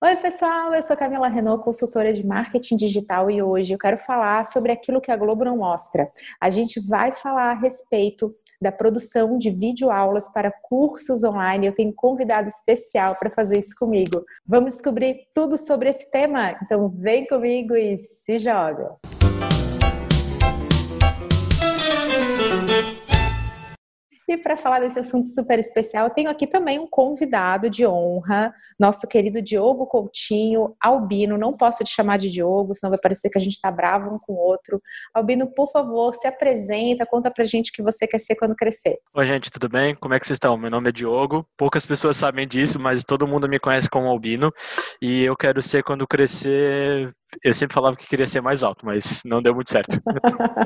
Oi, pessoal, eu sou Camila Renault, consultora de marketing digital e hoje eu quero falar sobre aquilo que a Globo não mostra. A gente vai falar a respeito da produção de videoaulas para cursos online. Eu tenho um convidado especial para fazer isso comigo. Vamos descobrir tudo sobre esse tema? Então vem comigo e se joga! E para falar desse assunto super especial, tenho aqui também um convidado de honra, nosso querido Diogo Coutinho, Albino. Não posso te chamar de Diogo, senão vai parecer que a gente está bravo um com o outro. Albino, por favor, se apresenta, conta pra gente o que você quer ser quando crescer. Oi, gente, tudo bem? Como é que vocês estão? Meu nome é Diogo. Poucas pessoas sabem disso, mas todo mundo me conhece como Albino. E eu quero ser, quando crescer, eu sempre falava que queria ser mais alto, mas não deu muito certo.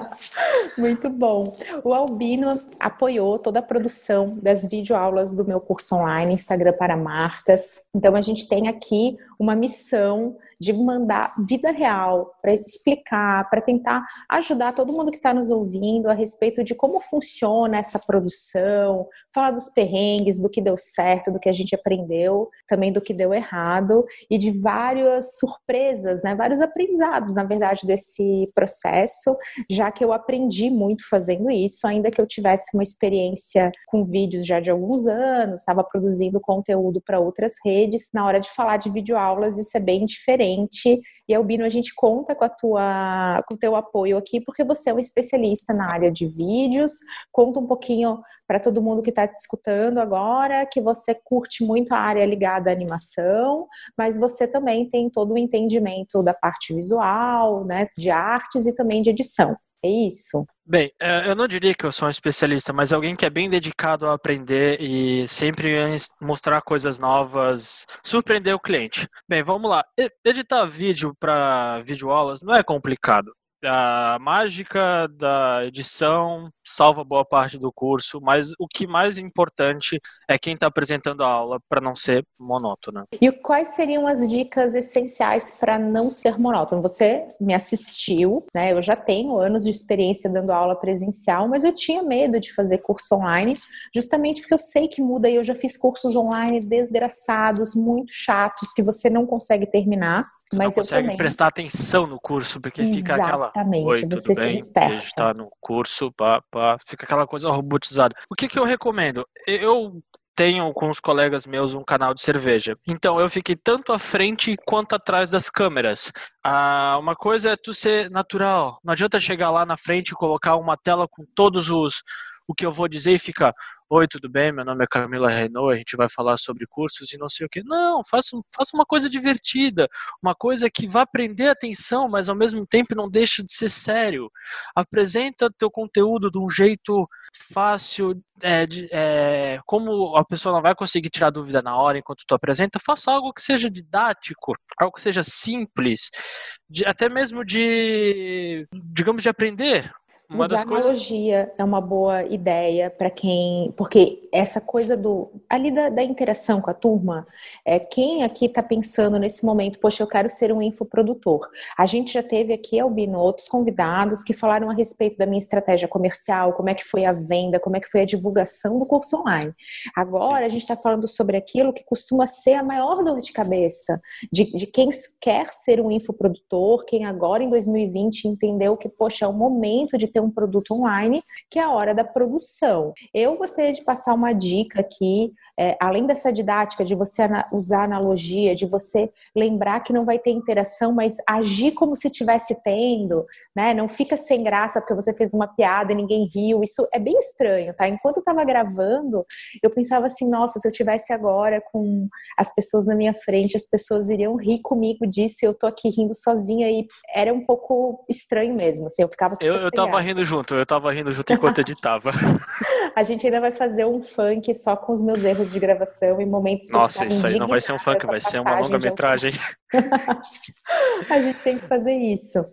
muito bom. O Albino apoiou toda a produção das videoaulas do meu curso online Instagram para marcas. Então a gente tem aqui uma missão de mandar vida real para explicar, para tentar ajudar todo mundo que está nos ouvindo a respeito de como funciona essa produção, falar dos perrengues, do que deu certo, do que a gente aprendeu, também do que deu errado e de várias surpresas, né? Vários aprendizados, na verdade, desse processo, já que eu aprendi muito fazendo isso, ainda que eu tivesse uma experiência com vídeos já de alguns anos, estava produzindo conteúdo para outras redes, na hora de falar de videoaulas isso é bem diferente. E Albino, a gente conta com a tua, com o teu apoio aqui, porque você é um especialista na área de vídeos. Conta um pouquinho para todo mundo que está te escutando agora que você curte muito a área ligada à animação, mas você também tem todo o entendimento da parte visual, né, de artes e também de edição. É isso? Bem, é, eu não diria que eu sou um especialista, mas alguém que é bem dedicado a aprender e sempre mostrar coisas novas, surpreender o cliente. Bem, vamos lá. Editar vídeo para videoaulas não é complicado. A mágica da edição salva boa parte do curso, mas o que mais importante é quem está apresentando a aula para não ser monótona. E quais seriam as dicas essenciais para não ser monótono? Você me assistiu, né? Eu já tenho anos de experiência dando aula presencial, mas eu tinha medo de fazer curso online, justamente porque eu sei que muda e eu já fiz cursos online desgraçados, muito chatos, que você não consegue terminar. Você mas não consegue também... prestar atenção no curso, porque Exatamente, fica aquela. Oi, tudo você bem? se dispersa. está no curso, pá, pá fica aquela coisa robotizada. O que, que eu recomendo? Eu tenho com os colegas meus um canal de cerveja. Então eu fiquei tanto à frente quanto atrás das câmeras. Ah, uma coisa é tu ser natural. Não adianta chegar lá na frente e colocar uma tela com todos os o que eu vou dizer e ficar Oi, tudo bem? Meu nome é Camila Renault, a gente vai falar sobre cursos e não sei o que. Não, faça, faça uma coisa divertida, uma coisa que vá prender a atenção, mas ao mesmo tempo não deixe de ser sério. Apresenta teu conteúdo de um jeito fácil, é, de, é, como a pessoa não vai conseguir tirar dúvida na hora enquanto tu apresenta, faça algo que seja didático, algo que seja simples, de, até mesmo de, digamos, de aprender. Uma Usar analogia coisas... é uma boa ideia para quem. Porque essa coisa do. ali da, da, interação com a turma, é quem aqui está pensando nesse momento, poxa, eu quero ser um infoprodutor. A gente já teve aqui, Albino, outros convidados que falaram a respeito da minha estratégia comercial, como é que foi a venda, como é que foi a divulgação do curso online. Agora Sim. a gente está falando sobre aquilo que costuma ser a maior dor de cabeça de, de quem quer ser um infoprodutor, quem agora em 2020 entendeu que, poxa, é o momento de ter um produto online, que é a hora da produção. Eu gostaria de passar uma dica aqui, é, além dessa didática de você usar analogia, de você lembrar que não vai ter interação, mas agir como se tivesse tendo, né? Não fica sem graça porque você fez uma piada e ninguém riu. Isso é bem estranho, tá? Enquanto eu estava gravando, eu pensava assim, nossa, se eu tivesse agora com as pessoas na minha frente, as pessoas iriam rir comigo disso, e eu tô aqui rindo sozinha e era um pouco estranho mesmo, assim, eu ficava super Eu, eu tava. Rindo junto, eu tava rindo junto enquanto editava. a gente ainda vai fazer um funk só com os meus erros de gravação e momentos Nossa, isso aí não vai ser um funk, vai ser uma longa-metragem. a gente tem que fazer isso.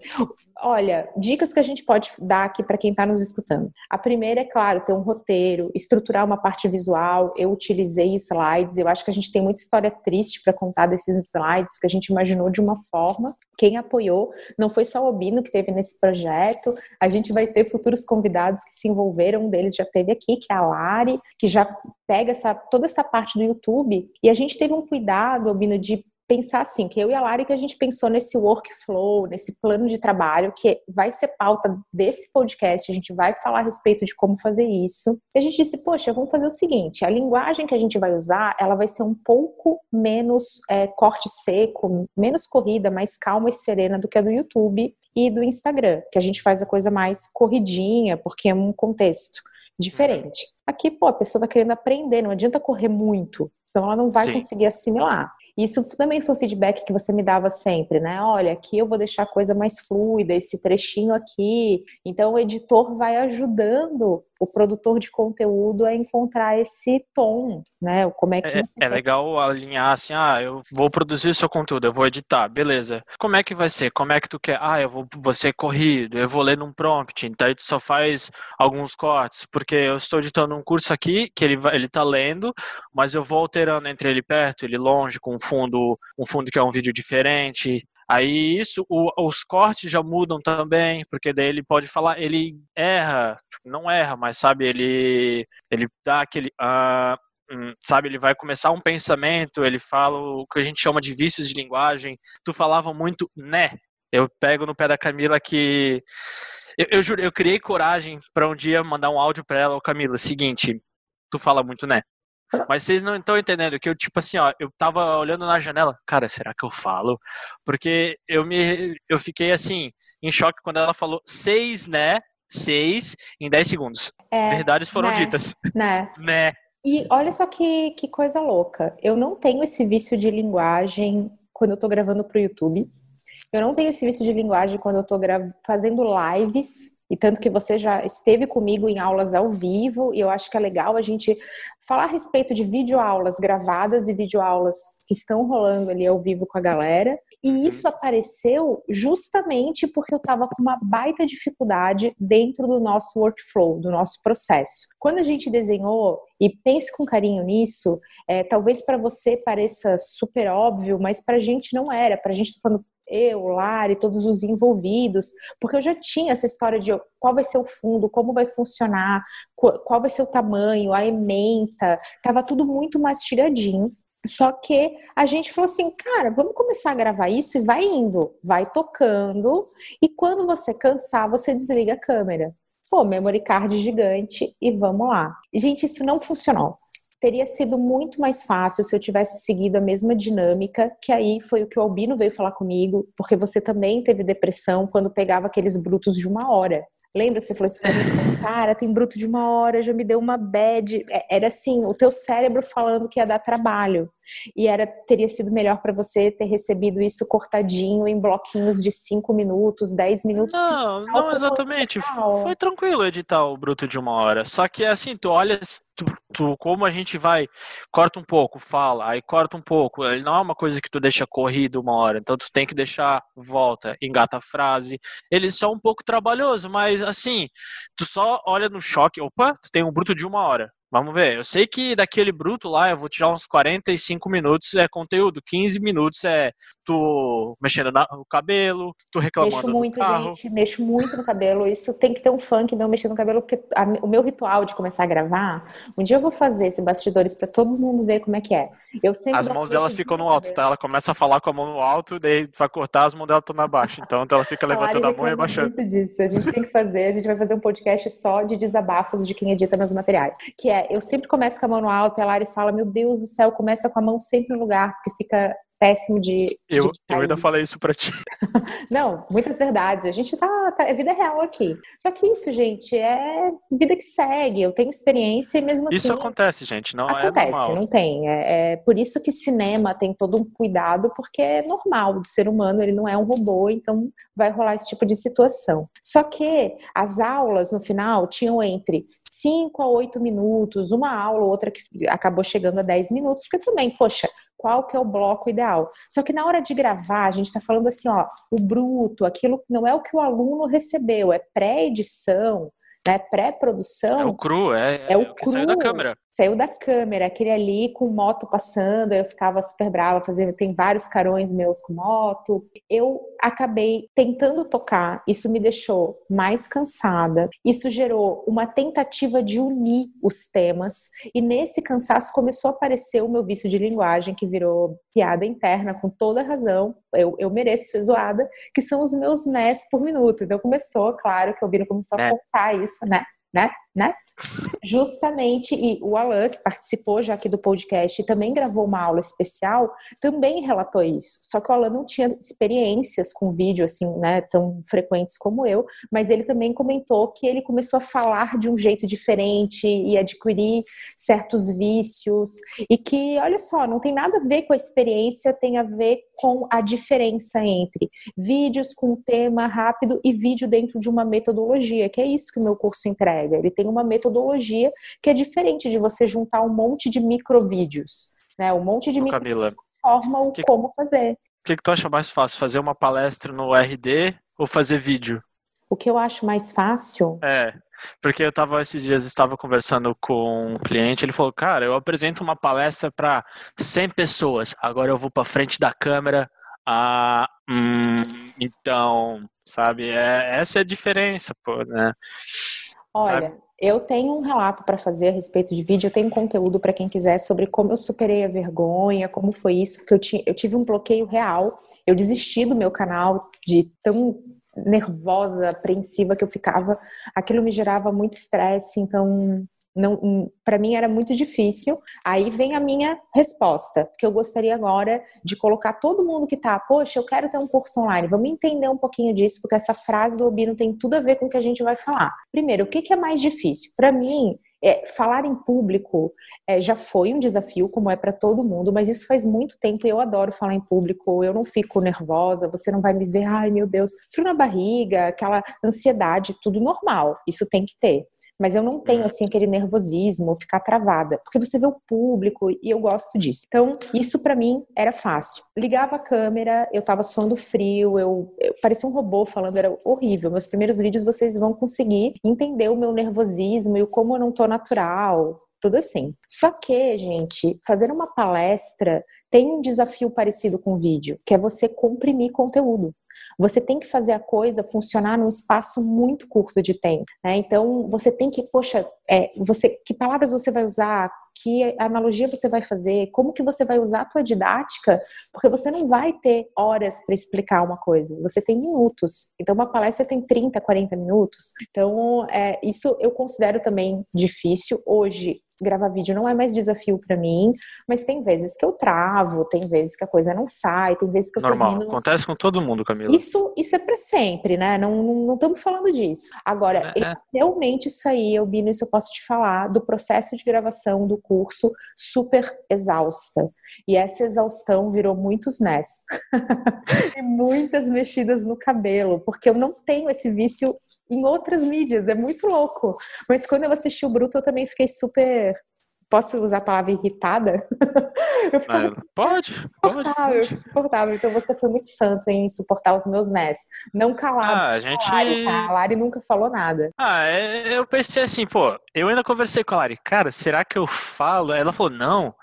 Olha, dicas que a gente pode dar aqui para quem está nos escutando. A primeira é, claro, ter um roteiro, estruturar uma parte visual. Eu utilizei slides, eu acho que a gente tem muita história triste para contar desses slides, que a gente imaginou de uma forma. Quem apoiou não foi só o Obino que teve nesse projeto, a gente vai ter futuros convidados que se envolveram, um deles já teve aqui, que é a Lari, que já pega essa, toda essa parte do YouTube. E a gente teve um cuidado, Obino, de pensar assim, que eu e a Lari que a gente pensou nesse workflow, nesse plano de trabalho, que vai ser pauta desse podcast, a gente vai falar a respeito de como fazer isso. E a gente disse, poxa, vamos fazer o seguinte, a linguagem que a gente vai usar, ela vai ser um pouco menos é, corte seco, menos corrida, mais calma e serena do que a do YouTube e do Instagram, que a gente faz a coisa mais corridinha, porque é um contexto diferente. Aqui, pô, a pessoa tá querendo aprender, não adianta correr muito, senão ela não vai Sim. conseguir assimilar. Isso também foi o feedback que você me dava sempre, né? Olha, aqui eu vou deixar a coisa mais fluida, esse trechinho aqui. Então, o editor vai ajudando o produtor de conteúdo a encontrar esse tom, né? Como é que é, é legal alinhar assim, ah, eu vou produzir seu conteúdo, eu vou editar, beleza. Como é que vai ser? Como é que tu quer? Ah, eu vou, vou ser corrido, eu vou ler num prompt, então aí tu só faz alguns cortes, porque eu estou editando um curso aqui que ele ele tá lendo, mas eu vou alterando entre ele perto, ele longe, com um fundo, um fundo que é um vídeo diferente. Aí isso, o, os cortes já mudam também, porque daí ele pode falar, ele erra, tipo, não erra, mas sabe, ele ele dá aquele uh, sabe, ele vai começar um pensamento, ele fala o que a gente chama de vícios de linguagem. Tu falava muito né. Eu pego no pé da Camila que eu, eu juro, eu criei coragem para um dia mandar um áudio para ela, Camila, seguinte, tu fala muito né. Mas vocês não estão entendendo que eu, tipo assim, ó, eu tava olhando na janela, cara, será que eu falo? Porque eu me eu fiquei assim, em choque quando ela falou seis, né? Seis em dez segundos. É, Verdades foram né, ditas. Né? né? E olha só que, que coisa louca. Eu não tenho esse vício de linguagem quando eu tô gravando pro YouTube. Eu não tenho esse vício de linguagem quando eu tô fazendo lives e tanto que você já esteve comigo em aulas ao vivo, e eu acho que é legal a gente falar a respeito de videoaulas gravadas e videoaulas que estão rolando ali ao vivo com a galera. E uhum. isso apareceu justamente porque eu estava com uma baita dificuldade dentro do nosso workflow, do nosso processo. Quando a gente desenhou, e pense com carinho nisso, é, talvez para você pareça super óbvio, mas para a gente não era. Para a gente tá falando, eu, Lari, todos os envolvidos, porque eu já tinha essa história de qual vai ser o fundo, como vai funcionar, qual vai ser o tamanho, a ementa, tava tudo muito mastigadinho. Só que a gente falou assim, cara, vamos começar a gravar isso e vai indo, vai tocando, e quando você cansar, você desliga a câmera. Pô, memory card gigante e vamos lá. Gente, isso não funcionou teria sido muito mais fácil se eu tivesse seguido a mesma dinâmica, que aí foi o que o Albino veio falar comigo, porque você também teve depressão quando pegava aqueles brutos de uma hora. Lembra que você falou assim, cara, tem bruto de uma hora, já me deu uma bad. É, era assim, o teu cérebro falando que ia dar trabalho. E era teria sido melhor para você ter recebido isso cortadinho em bloquinhos de 5 minutos, 10 minutos. Não, não exatamente. Foi tranquilo editar o bruto de uma hora. Só que assim, tu olha tu, tu, como a gente vai, corta um pouco, fala, aí corta um pouco. Ele não é uma coisa que tu deixa corrido uma hora, então tu tem que deixar, volta, engata a frase. Ele é só um pouco trabalhoso, mas assim, tu só olha no choque, opa, tu tem um bruto de uma hora. Vamos ver. Eu sei que daquele bruto lá eu vou tirar uns 45 minutos é conteúdo, 15 minutos é tu mexendo no cabelo, tu reclamando mexo muito, do carro. gente, mexo muito no cabelo. Isso tem que ter um funk meu mexendo no cabelo, porque a, o meu ritual de começar a gravar, um dia eu vou fazer esses bastidores para todo mundo ver como é que é. Eu sempre as mãos dela ficam no alto, tá? Ela começa a falar com a mão no alto, daí vai cortar, as mãos dela estão na baixa. Então ela fica levantando a, a mão e abaixando. Disso. A gente tem que fazer, a gente vai fazer um podcast só de desabafos de quem edita meus materiais. Que é, eu sempre começo com a mão no alto e a Lari fala, meu Deus do céu, começa com a mão sempre no lugar, porque fica péssimo de. Eu, de eu ainda falei isso pra ti. Não, muitas verdades. A gente tá, tá. É vida real aqui. Só que isso, gente, é vida que segue. Eu tenho experiência e mesmo assim. Isso acontece, gente. Não acontece, é normal. não tem. É, é por isso que cinema tem todo um cuidado, porque é normal do ser humano, ele não é um robô, então vai rolar esse tipo de situação. Só que as aulas, no final, tinham entre 5 a 8 minutos, uma aula, outra que acabou chegando a 10 minutos, porque também, poxa, qual que é o bloco ideal. Só que na hora de gravar, a gente está falando assim, ó, o bruto, aquilo não é o que o aluno recebeu, é pré-edição, né, pré-produção. É o cru, é, é, é o, cru. da câmera. Saiu da câmera, aquele ali com moto passando, eu ficava super brava, fazendo, tem vários carões meus com moto. Eu acabei tentando tocar, isso me deixou mais cansada. Isso gerou uma tentativa de unir os temas e nesse cansaço começou a aparecer o meu vício de linguagem que virou piada interna com toda razão. Eu, eu mereço ser zoada, que são os meus NES por minuto. Então começou, claro, que o Bino começou a é. contar isso, né? Né? Né? Justamente, e o Alan, que participou já aqui do podcast e também gravou uma aula especial, também relatou isso. Só que o Alan não tinha experiências com vídeo assim, né, tão frequentes como eu, mas ele também comentou que ele começou a falar de um jeito diferente e adquirir certos vícios e que, olha só, não tem nada a ver com a experiência, tem a ver com a diferença entre vídeos com tema rápido e vídeo dentro de uma metodologia, que é isso que o meu curso entrega. Ele tem uma metodologia metodologia que é diferente de você juntar um monte de microvídeos, né? Um monte de microvídeos forma o que, como fazer. O que, que tu acha mais fácil, fazer uma palestra no RD ou fazer vídeo? O que eu acho mais fácil? É, porque eu tava esses dias estava conversando com um cliente, ele falou: "Cara, eu apresento uma palestra para 100 pessoas. Agora eu vou para frente da câmera ah, hum, então, sabe, é, essa é a diferença, pô, né? Olha, sabe? Eu tenho um relato para fazer a respeito de vídeo, eu tenho conteúdo para quem quiser sobre como eu superei a vergonha, como foi isso, porque eu, eu tive um bloqueio real. Eu desisti do meu canal de tão nervosa, apreensiva que eu ficava. Aquilo me gerava muito estresse, então não, para mim era muito difícil. Aí vem a minha resposta, que eu gostaria agora de colocar todo mundo que tá, poxa, eu quero ter um curso online. Vamos entender um pouquinho disso, porque essa frase do Obino tem tudo a ver com o que a gente vai falar. Primeiro, o que, que é mais difícil? Para mim, é, falar em público é, já foi um desafio, como é para todo mundo, mas isso faz muito tempo e eu adoro falar em público. Eu não fico nervosa, você não vai me ver, ai meu Deus, frio na barriga, aquela ansiedade, tudo normal. Isso tem que ter. Mas eu não tenho assim aquele nervosismo, ficar travada, porque você vê o público e eu gosto disso. Então, isso para mim era fácil. Ligava a câmera, eu tava suando frio, eu, eu parecia um robô falando, era horrível. Meus primeiros vídeos vocês vão conseguir entender o meu nervosismo e o como eu não tô natural, tudo assim. Só que, gente, fazer uma palestra tem um desafio parecido com o vídeo, que é você comprimir conteúdo. Você tem que fazer a coisa funcionar num espaço muito curto de tempo. Né? Então, você tem que, poxa, é, você, que palavras você vai usar, que analogia você vai fazer, como que você vai usar a tua didática, porque você não vai ter horas para explicar uma coisa, você tem minutos. Então, uma palestra tem 30, 40 minutos. Então, é, isso eu considero também difícil. Hoje, gravar vídeo não é mais desafio para mim, mas tem vezes que eu travo, tem vezes que a coisa não sai, tem vezes que eu Normal, termino... acontece com todo mundo, Camila. Isso, isso é para sempre, né? Não estamos falando disso. Agora, é, é. realmente sair, Albino, isso eu posso te falar, do processo de gravação do curso super exausta. E essa exaustão virou muitos nés. e muitas mexidas no cabelo, porque eu não tenho esse vício em outras mídias, é muito louco. Mas quando eu assisti o Bruto, eu também fiquei super Posso usar a palavra irritada? Eu ficava ah, pode, pode, pode. Suportável. Então você foi muito santo em suportar os meus nés. Não calado. Ah, a gente. A Lari, a Lari nunca falou nada. Ah, é, eu pensei assim, pô, eu ainda conversei com a Lari, cara, será que eu falo? Ela falou, não,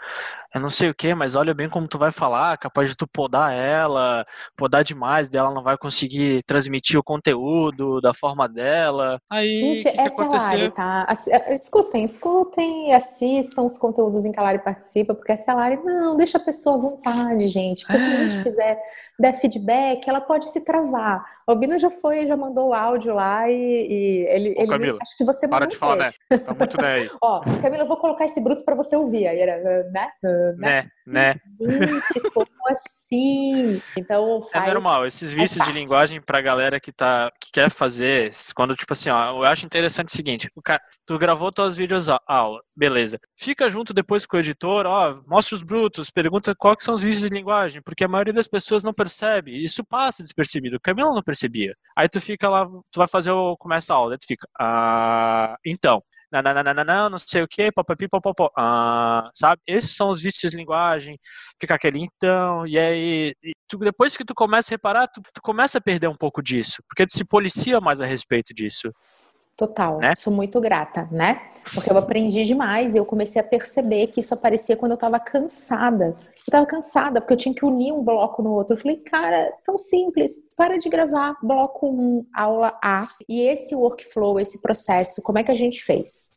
eu não sei o que, mas olha bem como tu vai falar, capaz de tu podar ela, podar demais, dela não vai conseguir transmitir o conteúdo da forma dela. Aí, Gente, que essa que aconteceu? é Lari, tá? É, escutem, escutem, assistam os conteúdos em que a Lari participa, porque essa Lari, não, deixa a pessoa à vontade, gente. Porque se a gente fizer der feedback, ela pode se travar. O Bino já foi, já mandou o áudio lá e, e ele, Ô, ele Camila, acho que você para de falar, né? Tá muito né aí. Ó, Camila, eu vou colocar esse bruto para você ouvir. Aí era, né? Né, né. Como assim? Então é faz... É normal, esses vícios de linguagem pra galera que tá que quer fazer, quando tipo assim, ó, eu acho interessante o seguinte, o cara, tu gravou tuas vídeos aula, beleza. Fica junto depois com o editor, ó, mostra os brutos, pergunta quais são os vícios de linguagem, porque a maioria das pessoas não percebe, isso passa despercebido. Camila não percebia. Aí tu fica lá, tu vai fazer o começa a aula, aí tu fica, ah, então, não, não sei o que, papapi, papapó, ah, sabe? Esses são os vícios de linguagem, fica aquele então, e aí, e tu, depois que tu começa a reparar, tu, tu, começa a perder um pouco disso, porque tu se policia mais a respeito disso. Total. Né? Sou muito grata, né? Porque eu aprendi demais e eu comecei a perceber que isso aparecia quando eu estava cansada. Eu estava cansada porque eu tinha que unir um bloco no outro. Eu falei, cara, tão simples, para de gravar bloco 1, aula A. E esse workflow, esse processo, como é que a gente fez?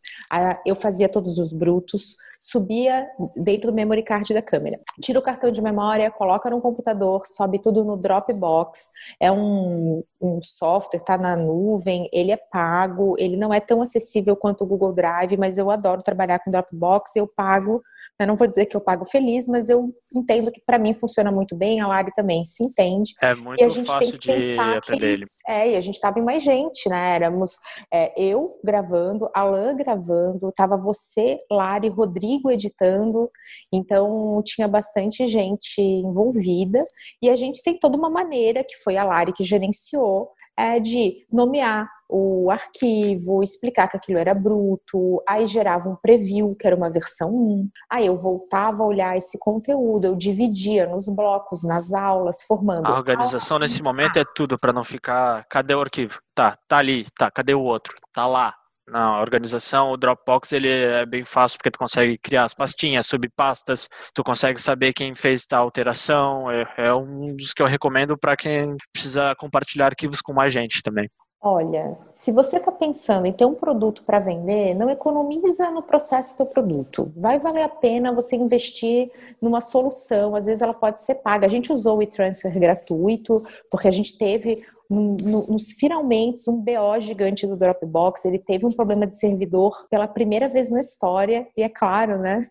Eu fazia todos os brutos, subia dentro do memory card da câmera. Tira o cartão de memória, coloca no computador, sobe tudo no Dropbox. É um, um software, está na nuvem, ele é pago, ele não é tão acessível quanto o Google Drive, mas eu adoro trabalhar com Dropbox, eu pago. Eu não vou dizer que eu pago feliz, mas eu entendo que para mim funciona muito bem, a Lari também se entende. É muito fácil de aprender ele. É, e a gente estava em mais gente, né? Éramos é, eu gravando, Alan gravando, tava você, Lari, Rodrigo Rodrigo editando, então tinha bastante gente envolvida e a gente tem toda uma maneira que foi a Lari que gerenciou é, de nomear o arquivo, explicar que aquilo era bruto, aí gerava um preview, que era uma versão 1, aí eu voltava a olhar esse conteúdo, eu dividia nos blocos, nas aulas, formando. A organização nesse momento é tudo para não ficar, cadê o arquivo? Tá, tá ali, tá, cadê o outro? Tá lá, na organização, o Dropbox ele é bem fácil porque tu consegue criar as pastinhas, subpastas, tu consegue saber quem fez tal alteração. É, é um dos que eu recomendo para quem precisa compartilhar arquivos com mais gente também. Olha, se você está pensando em ter um produto para vender, não economiza no processo do produto. Vai valer a pena você investir numa solução. Às vezes ela pode ser paga. A gente usou o e-transfer gratuito, porque a gente teve no, nos finalmente um BO gigante do Dropbox. Ele teve um problema de servidor pela primeira vez na história. E é claro, né?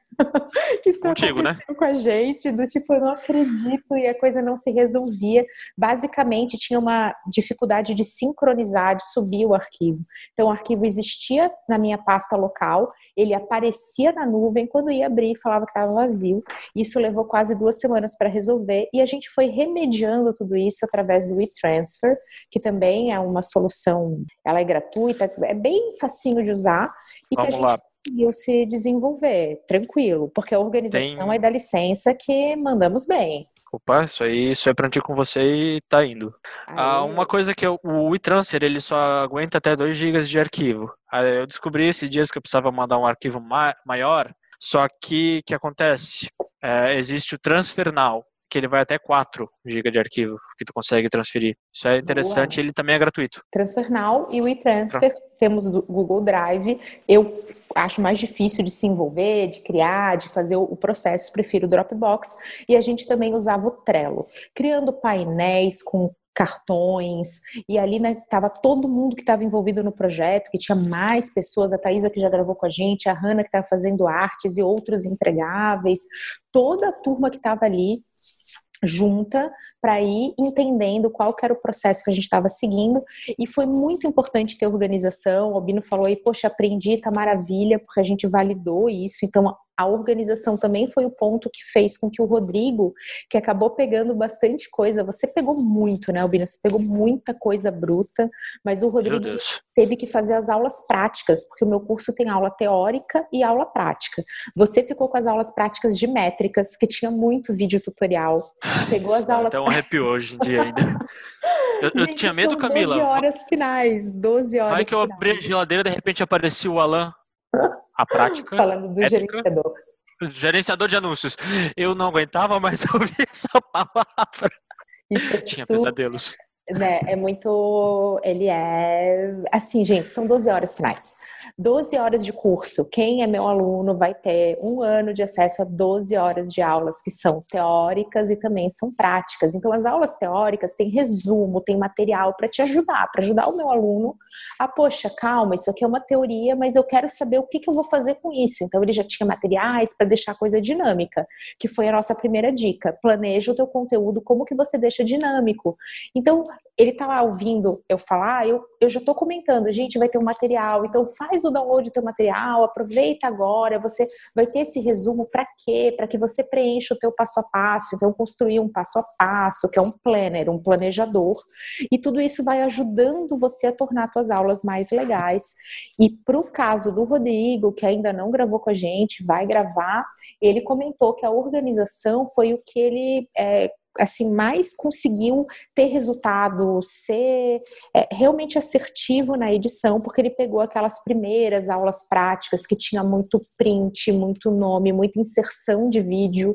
que isso Contigo, né? com a gente, do tipo, eu não acredito, e a coisa não se resolvia. Basicamente, tinha uma dificuldade de sincronizar, de subir o arquivo. Então, o arquivo existia na minha pasta local, ele aparecia na nuvem, quando ia abrir, falava que estava vazio. Isso levou quase duas semanas para resolver, e a gente foi remediando tudo isso através do WeTransfer, que também é uma solução, ela é gratuita, é bem facinho de usar, e Vamos que a gente lá conseguiu se desenvolver, tranquilo, porque a organização Tem... é da licença que mandamos bem. Opa, isso aí, isso é prontinho com você e tá indo. Aí... Ah, uma coisa que eu, o WeTransfer, ele só aguenta até 2 GB de arquivo. Eu descobri esses dias que eu precisava mandar um arquivo ma maior, só que o que acontece? É, existe o Transfer Now, que ele vai até 4 GB de arquivo que tu consegue transferir. Isso é interessante, Boa. ele também é gratuito. Transfer Now e o e-transfer, temos o Google Drive. Eu acho mais difícil de se envolver, de criar, de fazer o processo, prefiro o Dropbox. E a gente também usava o Trello, criando painéis com cartões, e ali estava né, todo mundo que estava envolvido no projeto, que tinha mais pessoas, a Thaisa que já gravou com a gente, a Hanna que estava fazendo artes e outros entregáveis, toda a turma que estava ali junta para ir entendendo qual era o processo que a gente estava seguindo e foi muito importante ter organização. O Bino falou aí, poxa, aprendi, tá maravilha, porque a gente validou isso. Então a organização também foi o ponto que fez com que o Rodrigo, que acabou pegando bastante coisa, você pegou muito, né, Albina? Você pegou muita coisa bruta, mas o Rodrigo teve que fazer as aulas práticas, porque o meu curso tem aula teórica e aula prática. Você ficou com as aulas práticas de métricas, que tinha muito vídeo tutorial. Pegou as aulas. Então arrepio hoje em dia ainda. Eu, eu tinha medo, Camila. 12 horas finais, 12 horas. Vai que eu abri a geladeira de repente apareceu o Alan a prática. Falando do ética, gerenciador. Gerenciador de anúncios. Eu não aguentava mais ouvir essa palavra. Isso é Tinha super... pesadelos né, é muito. Ele é. Assim, gente, são 12 horas finais. 12 horas de curso. Quem é meu aluno vai ter um ano de acesso a 12 horas de aulas que são teóricas e também são práticas. Então, as aulas teóricas têm resumo, tem material para te ajudar, para ajudar o meu aluno a, poxa, calma, isso aqui é uma teoria, mas eu quero saber o que, que eu vou fazer com isso. Então, ele já tinha materiais para deixar a coisa dinâmica, que foi a nossa primeira dica. Planeja o teu conteúdo, como que você deixa dinâmico. Então, ele tá lá ouvindo eu falar, eu, eu já tô comentando, gente, vai ter um material, então faz o download do teu material, aproveita agora, você vai ter esse resumo para quê? Para que você preencha o teu passo a passo, então construir um passo a passo, que é um planner, um planejador, e tudo isso vai ajudando você a tornar suas aulas mais legais. E pro caso do Rodrigo, que ainda não gravou com a gente, vai gravar, ele comentou que a organização foi o que ele é, assim mais conseguiu ter resultado, ser é, realmente assertivo na edição, porque ele pegou aquelas primeiras aulas práticas que tinha muito print, muito nome, muita inserção de vídeo.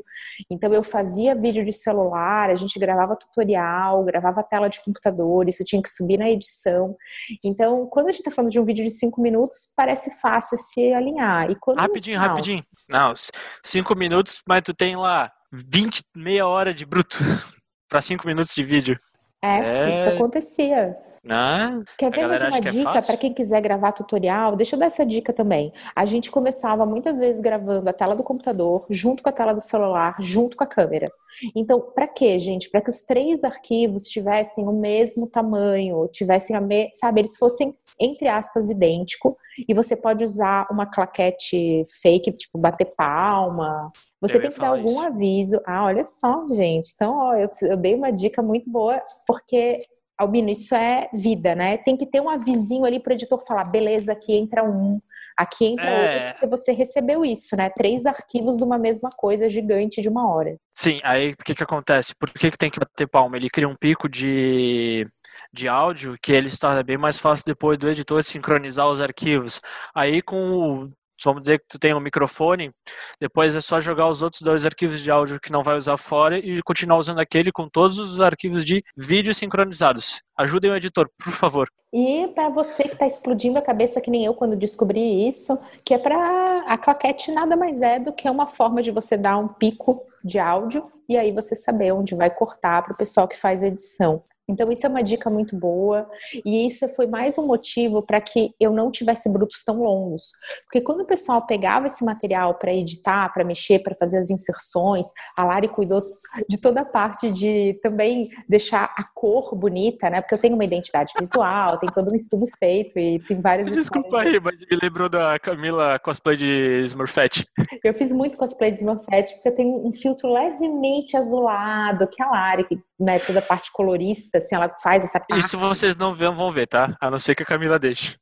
Então eu fazia vídeo de celular, a gente gravava tutorial, gravava tela de computador, isso tinha que subir na edição. Então, quando a gente está falando de um vídeo de cinco minutos, parece fácil se alinhar. E quando rapidinho, não, rapidinho. Não, cinco minutos, mas tu tem lá 20, meia hora de bruto para cinco minutos de vídeo. É, é, isso acontecia. Ah, Quer ver mais uma é dica é para quem quiser gravar tutorial? Deixa eu dar essa dica também. A gente começava muitas vezes gravando a tela do computador, junto com a tela do celular, junto com a câmera. Então, para quê, gente? Para que os três arquivos tivessem o mesmo tamanho, tivessem a me... sabe, eles fossem entre aspas idêntico, e você pode usar uma claquete fake, tipo bater palma, você eu tem que dar algum isso. aviso. Ah, olha só, gente. Então, ó, eu, eu dei uma dica muito boa, porque Albino, isso é vida, né? Tem que ter um avisinho ali para o editor falar, beleza, aqui entra um, aqui entra é... outro, porque você recebeu isso, né? Três arquivos de uma mesma coisa gigante de uma hora. Sim, aí o que que acontece? Por que, que tem que bater palma? Ele cria um pico de de áudio que ele se torna bem mais fácil depois do editor sincronizar os arquivos. Aí com o vamos dizer que tu tem um microfone, depois é só jogar os outros dois arquivos de áudio que não vai usar fora e continuar usando aquele com todos os arquivos de vídeo sincronizados. Ajudem o editor, por favor. E para você que está explodindo a cabeça que nem eu quando descobri isso, que é para a claquete nada mais é do que uma forma de você dar um pico de áudio e aí você saber onde vai cortar para o pessoal que faz edição. Então, isso é uma dica muito boa, e isso foi mais um motivo para que eu não tivesse brutos tão longos. Porque quando o pessoal pegava esse material para editar, para mexer, para fazer as inserções, a Lari cuidou de toda a parte de também deixar a cor bonita, né? Porque eu tenho uma identidade visual, tem todo um estudo feito e tem várias. Desculpa aí, mas me lembrou da Camila cosplay de Smurfette. Eu fiz muito cosplay de Smurfette porque eu tenho um filtro levemente azulado, que é a Lari, que né, toda a parte colorista, assim, ela faz essa parte. Isso vocês não vão ver, tá? A não ser que a Camila deixe.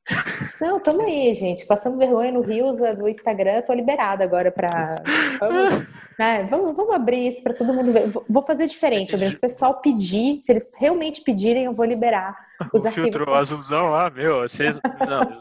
Não, tamo aí, gente. Passando vergonha no Rios do Instagram, tô liberada agora pra. Vamos, né, vamos, vamos abrir isso pra todo mundo ver. Vou fazer diferente, se o pessoal pedir, se eles realmente pedirem, eu vou liberar os o filtro azulzão lá, meu, vocês. Não.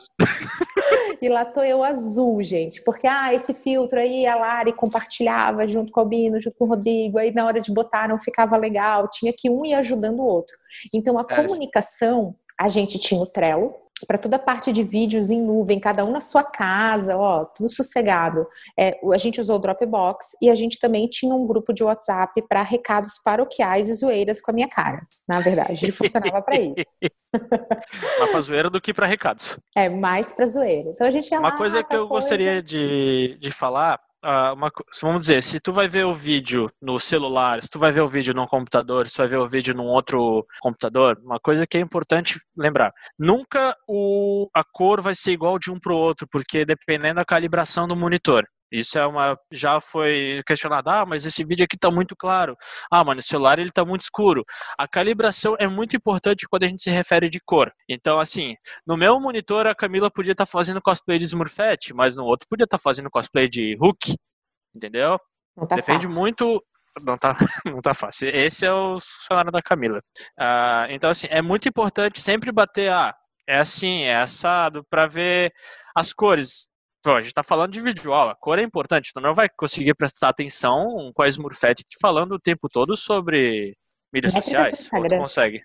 e lá tô eu azul, gente. Porque, ah, esse filtro aí, a Lari compartilhava junto com o Albino, junto com o Rodrigo, aí na hora de botar não ficava legal, tinha que um ir ajudando o outro. Então, a é. comunicação, a gente tinha o Trello, para toda a parte de vídeos em nuvem, cada um na sua casa, ó, tudo sossegado. É, a gente usou o Dropbox e a gente também tinha um grupo de WhatsApp para recados paroquiais e zoeiras com a minha cara. Na verdade, ele funcionava para isso. mais para zoeira do que para recados. É, mais para zoeira. Então a gente ia Uma coisa que eu coisa... gostaria de, de falar uma, vamos dizer, se tu vai ver o vídeo no celular, se tu vai ver o vídeo num computador, se tu vai ver o vídeo num outro computador, uma coisa que é importante lembrar: nunca o, a cor vai ser igual de um para o outro, porque dependendo da calibração do monitor. Isso é uma já foi questionado. Ah, mas esse vídeo aqui está muito claro. Ah, mas no celular ele está muito escuro. A calibração é muito importante quando a gente se refere de cor. Então, assim, no meu monitor a Camila podia estar tá fazendo cosplay de Smurfette, mas no outro podia estar tá fazendo cosplay de Hulk. Entendeu? Tá Depende fácil. muito. Não tá, não tá fácil. Esse é o funcionário da Camila. Ah, então, assim, é muito importante sempre bater. Ah, é assim, é assado, para ver as cores. Pô, a gente tá falando de vídeo aula, cor é importante, tu não vai conseguir prestar atenção com a Smurfette falando o tempo todo sobre mídias Métricas sociais. Ou tu consegue?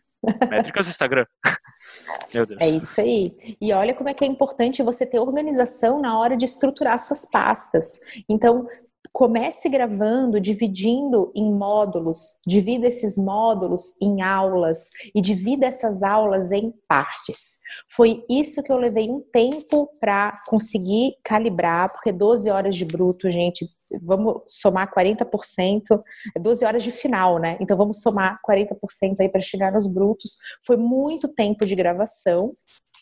Métricas do Instagram. Meu Deus. É isso aí. E olha como é que é importante você ter organização na hora de estruturar suas pastas. Então, comece gravando, dividindo em módulos, divida esses módulos em aulas e divida essas aulas em partes. Foi isso que eu levei um tempo para conseguir calibrar, porque 12 horas de bruto, gente, vamos somar 40%, 12 horas de final, né? Então vamos somar 40% aí para chegar nos brutos. Foi muito tempo de gravação,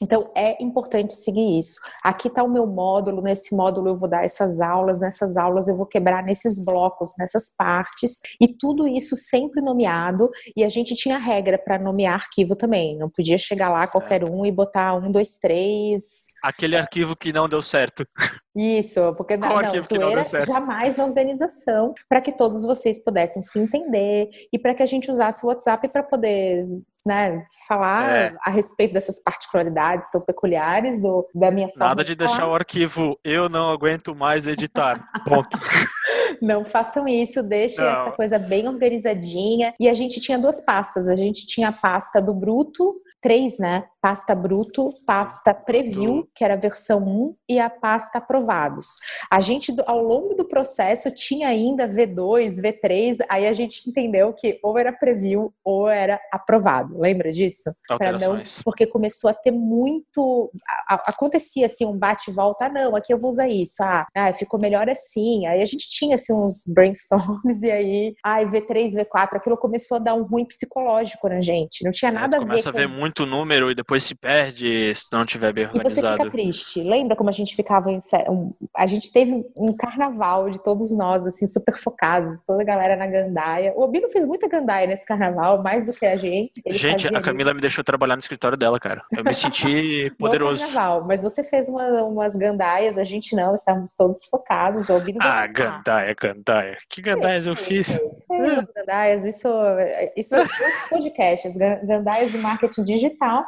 então é importante seguir isso. Aqui está o meu módulo, nesse módulo eu vou dar essas aulas, nessas aulas eu vou quebrar nesses blocos, nessas partes, e tudo isso sempre nomeado, e a gente tinha regra para nomear arquivo também, não podia chegar lá qualquer um e botar um, dois, três. Aquele arquivo que não deu certo. Isso, porque não, não zoeira certo? jamais na organização, para que todos vocês pudessem se entender e para que a gente usasse o WhatsApp para poder né, falar É. a respeito dessas particularidades tão peculiares do, da minha forma Nada de falar. deixar o arquivo eu não aguento mais editar. Ponto. Não façam isso, deixem Não. essa coisa bem organizadinha. E a gente tinha duas pastas. A gente tinha a pasta do bruto, três, né? Pasta bruto, pasta preview, que era a versão 1, e a pasta aprovados. A gente, ao longo do processo, tinha ainda V2, V3, aí a gente entendeu que ou era preview ou era aprovado. Lembra disso? Não, porque começou a ter muito. a- a- acontecia assim, um bate e volta, ah, não, aqui eu vou usar isso, ah, ah, ficou melhor assim. Aí a gente tinha assim, uns brainstorms, e aí, ai, V3, V4, aquilo começou a dar um ruim psicológico na gente. Não tinha nada a ver. É, Começa a ver muito número e depois se perde se não tiver bem E você organizado. fica triste. Lembra como a gente ficava em. A gente teve um carnaval de todos nós, assim, super focados, toda a galera na gandaia. O Obino fez muita gandaia nesse carnaval, mais do que a gente. Ele Gente, a Camila me deixou trabalhar no escritório dela, cara. Eu me senti no poderoso. carnaval, mas você fez uma- umas gandaias, a gente não, estávamos todos focados. O Albino Ah, gandaia, gandaia. Que gandaias eu fiz? É, as gandaias, isso, isso é podcast, as gan- gandaias do marketing digital.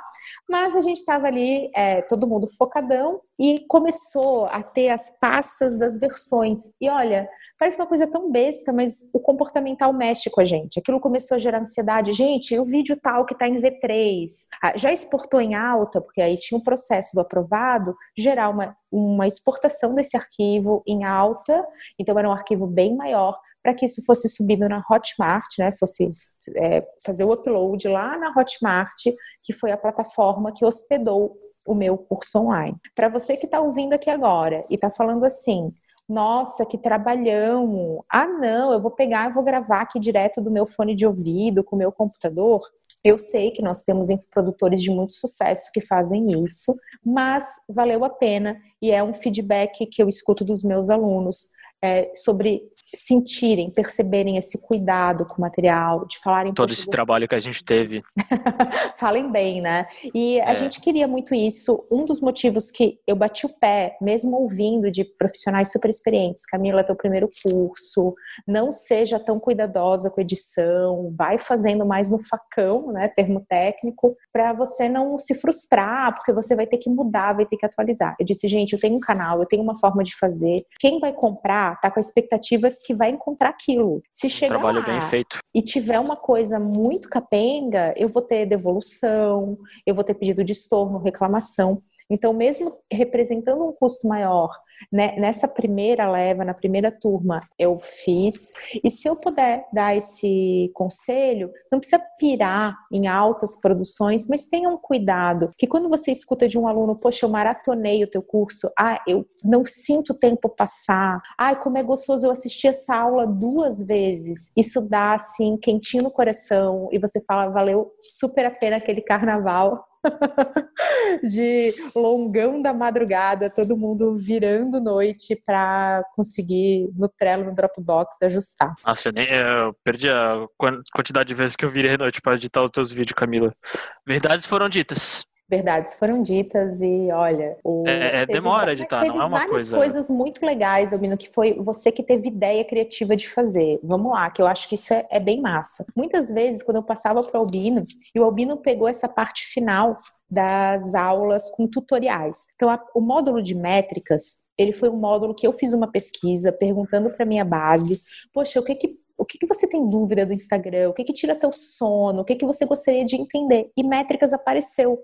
Mas a gente estava ali, é, todo mundo focadão, e começou a ter as pastas das versões. E olha, parece uma coisa tão besta, mas o comportamental mexe com a gente. Aquilo começou a gerar ansiedade. Gente, o vídeo tal que está em V3, ah, já exportou em alta, porque aí tinha um processo do aprovado, gerar uma, uma exportação desse arquivo em alta, então era um arquivo bem maior para que isso fosse subido na Hotmart, né? Fosse é, fazer o upload lá na Hotmart, que foi a plataforma que hospedou o meu curso online. Para você que está ouvindo aqui agora e está falando assim, nossa, que trabalhão! Ah, não, eu vou pegar e vou gravar aqui direto do meu fone de ouvido, com o meu computador. Eu sei que nós temos produtores de muito sucesso que fazem isso, mas valeu a pena e é um feedback que eu escuto dos meus alunos é, sobre sentirem, perceberem esse cuidado com o material, de falarem Todo "Poxa, esse eu trabalho que a gente teve. falem bem, né? E a É. gente queria muito isso. Um dos motivos que eu bati o pé, mesmo ouvindo de profissionais super experientes, Camila, teu primeiro curso, não seja tão cuidadosa com edição, vai fazendo mais no facão, né? Termo técnico, para você não se frustrar, porque você vai ter que mudar, vai ter que atualizar. Eu disse, gente, eu tenho um canal, eu tenho uma forma de fazer. Quem vai comprar tá com a expectativa que vai encontrar aquilo. Se chegar Trabalho lá, bem feito. e tiver uma coisa muito capenga, eu vou ter devolução, eu vou ter pedido de estorno, reclamação. Então, mesmo representando um custo maior, né, nessa primeira leva, na primeira turma, eu fiz. E se eu puder dar esse conselho, não precisa pirar em altas produções, mas tenha um cuidado. Que quando você escuta de um aluno, poxa, eu maratonei o teu curso, ah, eu não sinto o tempo passar, ai, como é gostoso eu assistir essa aula duas vezes. Isso dá, assim, quentinho no coração e você fala, valeu super a pena aquele carnaval de longão da madrugada, todo mundo virando noite para conseguir no Trello, no Dropbox, ajustar. Nossa, eu, nem, eu perdi a quan- quantidade de vezes que eu virei noite para editar os teus vídeos, Camila. Verdades foram ditas. Verdades foram ditas e olha, o... É, é, demora va- editar, não é uma várias coisa- coisas muito legais, Domino, que foi você que teve ideia criativa de fazer. Vamos lá, que eu acho que isso é, é bem massa. Muitas vezes, quando eu passava para o Albino, e o Albino pegou essa parte final das aulas com tutoriais. Então, a- o módulo de métricas, ele foi um módulo que eu fiz uma pesquisa perguntando para minha base, poxa, o que que o que, que você tem dúvida do Instagram? O que, que tira teu sono? O que, que você gostaria de entender? E métricas apareceu.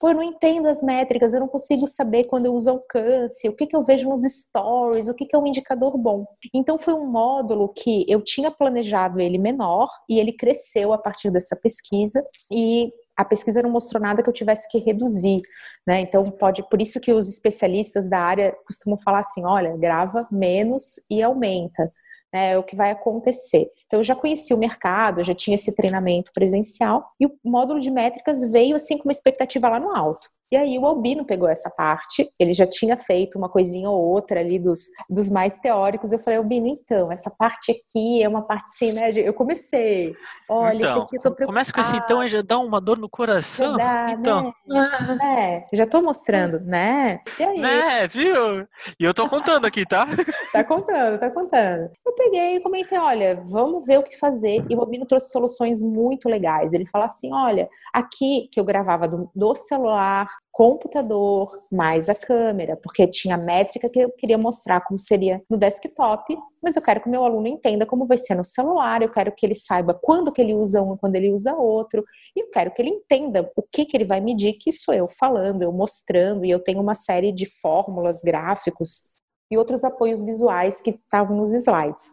Pô, eu não entendo as métricas, eu não consigo saber quando eu uso alcance, o que, que eu vejo nos stories, o que, que é um indicador bom. Então foi um módulo que eu tinha planejado ele menor e ele cresceu a partir dessa pesquisa e a pesquisa não mostrou nada que eu tivesse que reduzir, né? Então pode, por isso que os especialistas da área costumam falar assim, olha, grava menos e aumenta é o que vai acontecer. Então, eu já conheci o mercado, já tinha esse treinamento presencial, e o módulo de métricas veio assim com uma expectativa lá no alto. E aí o Albino pegou essa parte, ele já tinha feito uma coisinha ou outra ali dos, dos mais teóricos. Eu falei, Albino, então, essa parte aqui é uma parte assim, né? Eu comecei. Olha, então, esse aqui eu tô preocupada. Começa com esse então e já dá uma dor no coração. Dá, então. Né? É, já tô mostrando, né? E aí? Né, viu? E eu tô contando aqui, tá? tá contando, tá contando. Eu peguei e comentei, olha, vamos ver o que fazer. E o Albino trouxe soluções muito legais. Ele fala assim, olha, aqui que eu gravava do, do celular, computador, mais a câmera, porque tinha métrica que eu queria mostrar como seria no desktop, mas eu quero que meu aluno entenda como vai ser no celular, eu quero que ele saiba quando que ele usa um, quando ele usa outro, e eu quero que ele entenda o que que ele vai medir, que sou eu falando, eu mostrando, e eu tenho uma série de fórmulas, gráficos e outros apoios visuais que estavam nos slides.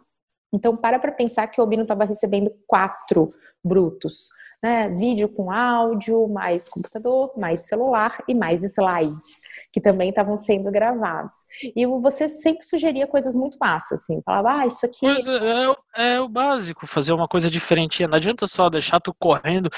Então, para para pensar que o Obino estava recebendo quatro brutos né? Vídeo com áudio, mais computador, mais celular e mais slides, que também estavam sendo gravados. E você sempre sugeria coisas muito massas, assim, falava, ah, isso aqui. É, é, é, o básico, fazer uma coisa diferente. Não adianta só deixar tu correndo,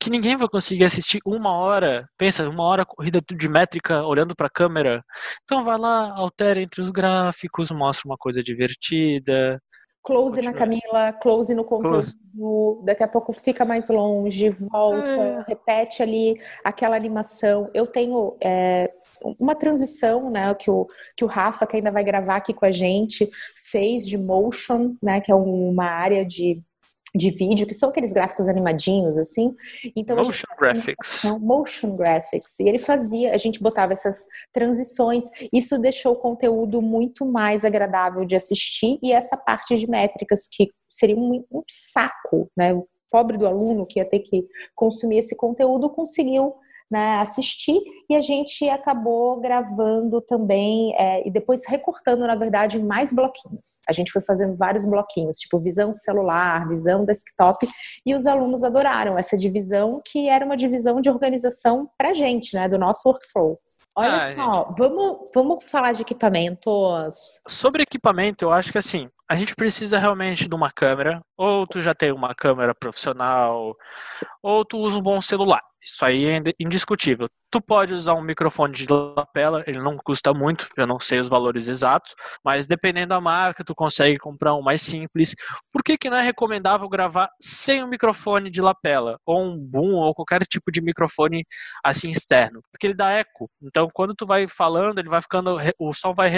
que ninguém vai conseguir assistir uma hora. Pensa, uma hora corrida de métrica olhando para a câmera. Então vai lá, altera entre os gráficos, mostra uma coisa divertida Close na Camila, close no conteúdo, close. daqui a pouco fica mais longe, volta, é. repete ali aquela animação. Eu tenho é, uma transição, né, que o, que o Rafa, que ainda vai gravar aqui com a gente, fez de motion, né, que é uma área de de vídeo, que são aqueles gráficos animadinhos, assim. Então, motion graphics. Motion graphics. E ele fazia, a gente botava essas transições, isso deixou o conteúdo muito mais agradável de assistir, e essa parte de métricas, que seria um, um saco, né? O pobre do aluno que ia ter que consumir esse conteúdo, conseguiu né, assistir e a gente acabou gravando também é, e depois recortando, na verdade, mais bloquinhos. A gente foi fazendo vários bloquinhos, tipo visão celular, visão desktop, e os alunos adoraram essa divisão, que era uma divisão de organização para a gente, né, do nosso workflow. Olha ah, só, gente... vamos, vamos falar de equipamentos. Sobre equipamento, eu acho que assim, a gente precisa realmente de uma câmera, ou tu já tem uma câmera profissional, ou tu usa um bom celular. Isso aí é indiscutível. Tu pode usar um microfone de lapela, ele não custa muito, eu não sei os valores exatos, mas dependendo da marca, tu consegue comprar um mais simples. Por que, que não é recomendável gravar sem um microfone de lapela, ou um boom, ou qualquer tipo de microfone assim externo? Porque ele dá eco. Então, quando tu vai falando, ele vai ficando, o som vai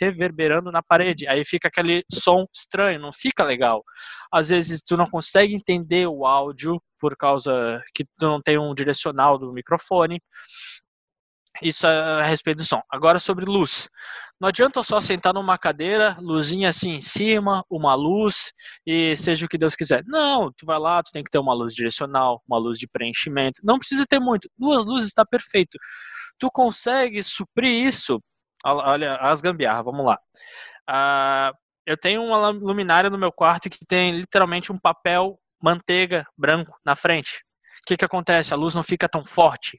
reverberando na parede. Aí fica aquele som estranho, não fica legal. Às vezes tu não consegue entender o áudio por causa que tu não tem um direcional do microfone. Isso é a respeito do som. Agora sobre luz. Não adianta só sentar numa cadeira, luzinha assim em cima, uma luz e seja o que Deus quiser. Não, tu vai lá, tu tem que ter uma luz direcional, uma luz de preenchimento. Não precisa ter muito. Duas luzes está perfeito. Tu consegue suprir isso Olha, as gambiarras, vamos lá. Uh, eu tenho uma luminária no meu quarto que tem literalmente um papel manteiga branco na frente. O que, que acontece? A luz não fica tão forte.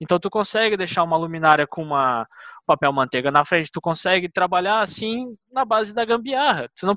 Então tu consegue deixar uma luminária com uma papel manteiga na frente, tu consegue trabalhar assim na base da gambiarra. Tu não,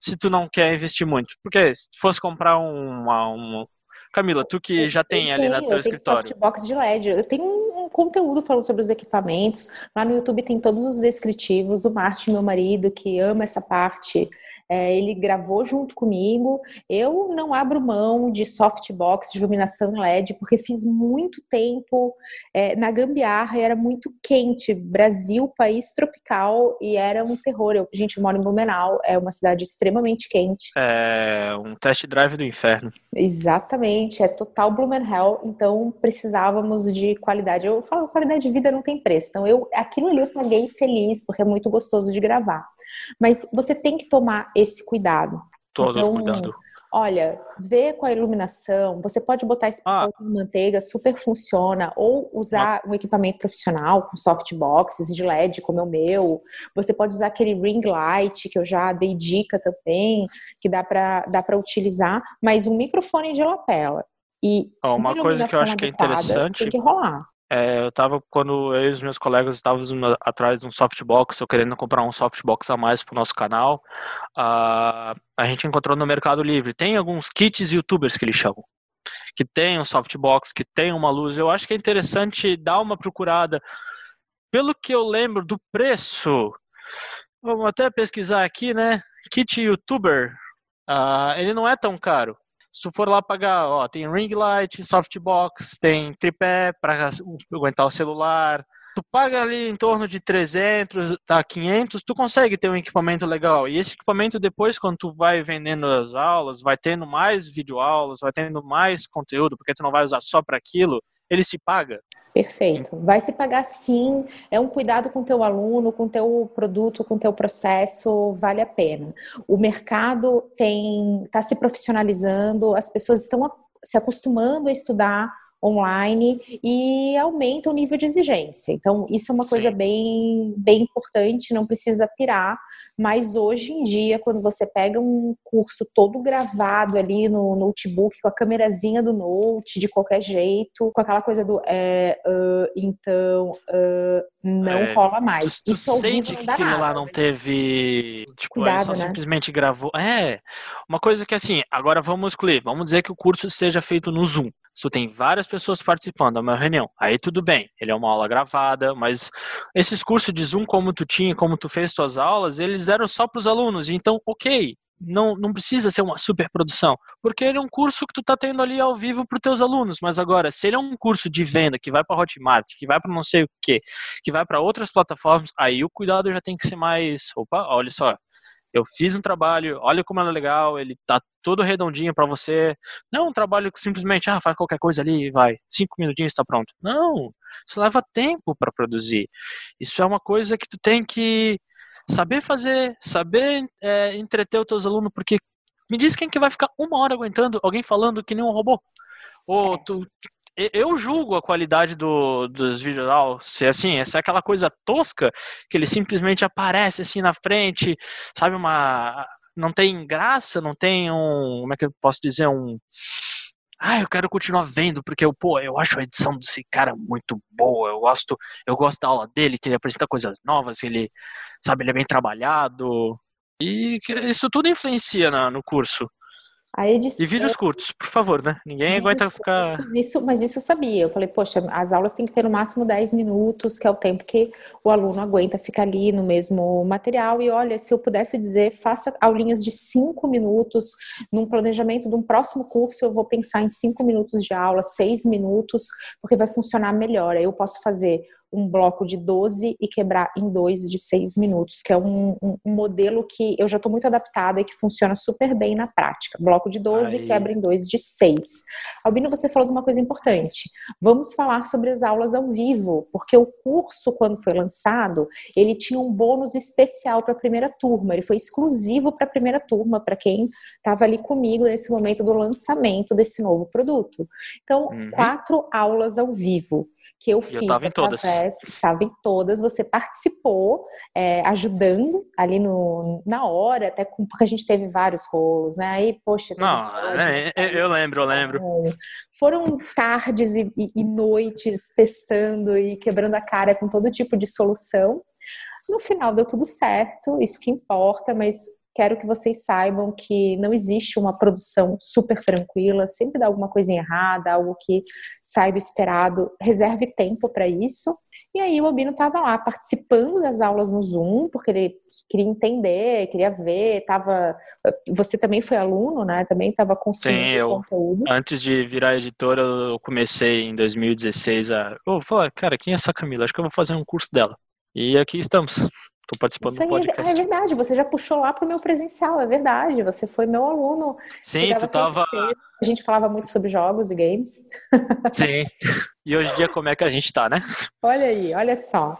se tu não quer investir muito. Porque se tu fosse comprar uma, uma, Camila, tu que já tem ali no teu escritório. Eu tenho de LED. Eu tenho um conteúdo falando sobre os equipamentos. Lá no YouTube tem todos os descritivos. O Martin, meu marido, que ama essa parte é, ele gravou junto comigo. Eu não abro mão de softbox, de iluminação LED, porque fiz muito tempo é, na gambiarra e era muito quente. Brasil, país tropical, e era um terror. Eu, a gente mora em Blumenau, é uma cidade extremamente quente. É um test drive do inferno. Exatamente, é total Blumenau, então precisávamos de qualidade. Eu falo, qualidade de vida não tem preço. Então, eu aquilo ali eu paguei feliz, porque é muito gostoso de gravar. Mas você tem que tomar esse cuidado. Todo então, cuidado. Olha, vê com a iluminação. Você pode botar esse ah. de manteiga, super funciona. Ou usar ah. um equipamento profissional com softboxes de LED, como é o meu. Você pode usar aquele ring light, que eu já dei dica também, que dá para dá pra utilizar. Mas um microfone de lapela. E oh, uma coisa que eu acho que é interessante. Tem que rolar. É, eu tava, quando eu e os meus colegas estávamos atrás de um softbox, eu querendo comprar um softbox a mais para o nosso canal, uh, a gente encontrou no Mercado Livre. Tem alguns kits youtubers que eles chamam. que tem um softbox, que tem uma luz. Eu acho que é interessante dar uma procurada. Pelo que eu lembro do preço, vamos até pesquisar aqui, né? Kit YouTuber, uh, ele não é tão caro. Se tu for lá pagar, ó, tem ring light, softbox, tem tripé para aguentar o celular, tu paga ali em torno de 300 a 500, tu consegue ter um equipamento legal. E esse equipamento depois, quando tu vai vendendo as aulas, vai tendo mais videoaulas, vai tendo mais conteúdo, porque tu não vai usar só para aquilo, ele se paga. Perfeito. Vai se pagar sim. É um cuidado com teu aluno, com teu produto, com teu processo, vale a pena. O mercado tem está se profissionalizando, as pessoas estão se acostumando a estudar online e aumenta o nível de exigência. Então, isso é uma coisa bem, bem importante, não precisa pirar, mas hoje em dia, quando você pega um curso todo gravado ali no notebook, com a câmerazinha do note, de qualquer jeito, com aquela coisa do é, uh, então, uh, não é, rola mais. Tu, tu isso sente que aquilo nada, lá não teve. Tipo, Cuidado, ele só né? simplesmente gravou. É, uma coisa que assim, agora vamos excluir, vamos dizer que o curso seja feito no Zoom se tem várias pessoas participando da uma reunião, aí tudo bem, ele é uma aula gravada, mas esses cursos de Zoom, como tu tinha, como tu fez tuas aulas, eles eram só para os alunos, então, ok, não, não precisa ser uma super produção, porque ele é um curso que tu tá tendo ali ao vivo para os teus alunos, mas agora, se ele é um curso de venda que vai para Hotmart, que vai para não sei o que, que vai para outras plataformas, aí o cuidado já tem que ser mais, opa, olha só, eu fiz um trabalho, olha como é legal, ele tá todo redondinho para você. Não é um trabalho que simplesmente, ah, faz qualquer coisa ali e vai, cinco minutinhos está pronto. Não, isso leva tempo para produzir. Isso é uma coisa que tu tem que saber fazer, saber é, entreter os teus alunos, porque me diz quem que vai ficar uma hora aguentando alguém falando que nem um robô. Ou tu, eu julgo a qualidade do, dos vídeos se assim, essa é aquela coisa tosca que ele simplesmente aparece assim na frente, sabe, uma não tem graça, não tem um, como é que eu posso dizer, um ah, eu quero continuar vendo porque eu, pô, eu acho a edição desse cara muito boa. Eu gosto, eu gosto da aula dele, que ele apresenta coisas novas, ele, sabe, ele é bem trabalhado. E isso tudo influencia na, no curso. A edição... E vídeos curtos, por favor, né? Ninguém vídeos aguenta ficar. Isso, mas isso eu sabia. Eu falei, poxa, as aulas têm que ter no máximo 10 minutos, que é o tempo que o aluno aguenta ficar ali no mesmo material. E olha, se eu pudesse dizer, faça aulinhas de 5 minutos. Num planejamento de um próximo curso, eu vou pensar em 5 minutos de aula, 6 minutos, porque vai funcionar melhor. Aí eu posso fazer um bloco de 12 e quebrar em dois de 6 minutos, que é um, um, um modelo que eu já estou muito adaptada e que funciona super bem na prática. Bloco de 12 e quebra em dois de 6. Albino, você falou de uma coisa importante. Vamos falar sobre as aulas ao vivo, porque o curso, quando foi lançado, ele tinha um bônus especial para a primeira turma. Ele foi exclusivo para a primeira turma, para quem estava ali comigo nesse momento do lançamento desse novo produto. Então, uhum. quatro aulas ao vivo que eu fiz. Eu estava em todas. Estava em todas. Você participou, é, ajudando ali no, na hora, até com, porque a gente teve vários rolos, né? Aí, poxa. Não, é, é, eu lembro, eu lembro. Foram tardes e, e, e noites testando e quebrando a cara com todo tipo de solução. No final deu tudo certo, isso que importa, mas quero que vocês saibam que não existe uma produção super tranquila, sempre dá alguma coisinha errada, algo que sai do esperado. Reserve tempo para isso. E aí o Albino estava lá participando das aulas no Zoom, porque ele queria entender, queria ver, tava você também foi aluno, né? Também estava consumindo Sim, eu, conteúdo. Antes de virar editora, eu comecei em 2016 a, eu vou falar, cara, quem é essa Camila? Acho que eu vou fazer um curso dela. E aqui estamos. Estou participando do é podcast. É, é, verdade, você já puxou lá para o meu presencial, é verdade. Você foi meu aluno. Sim, tu tava. A gente falava muito sobre jogos e games. Sim. E hoje em dia, como é que a gente está, né? Olha aí, olha só.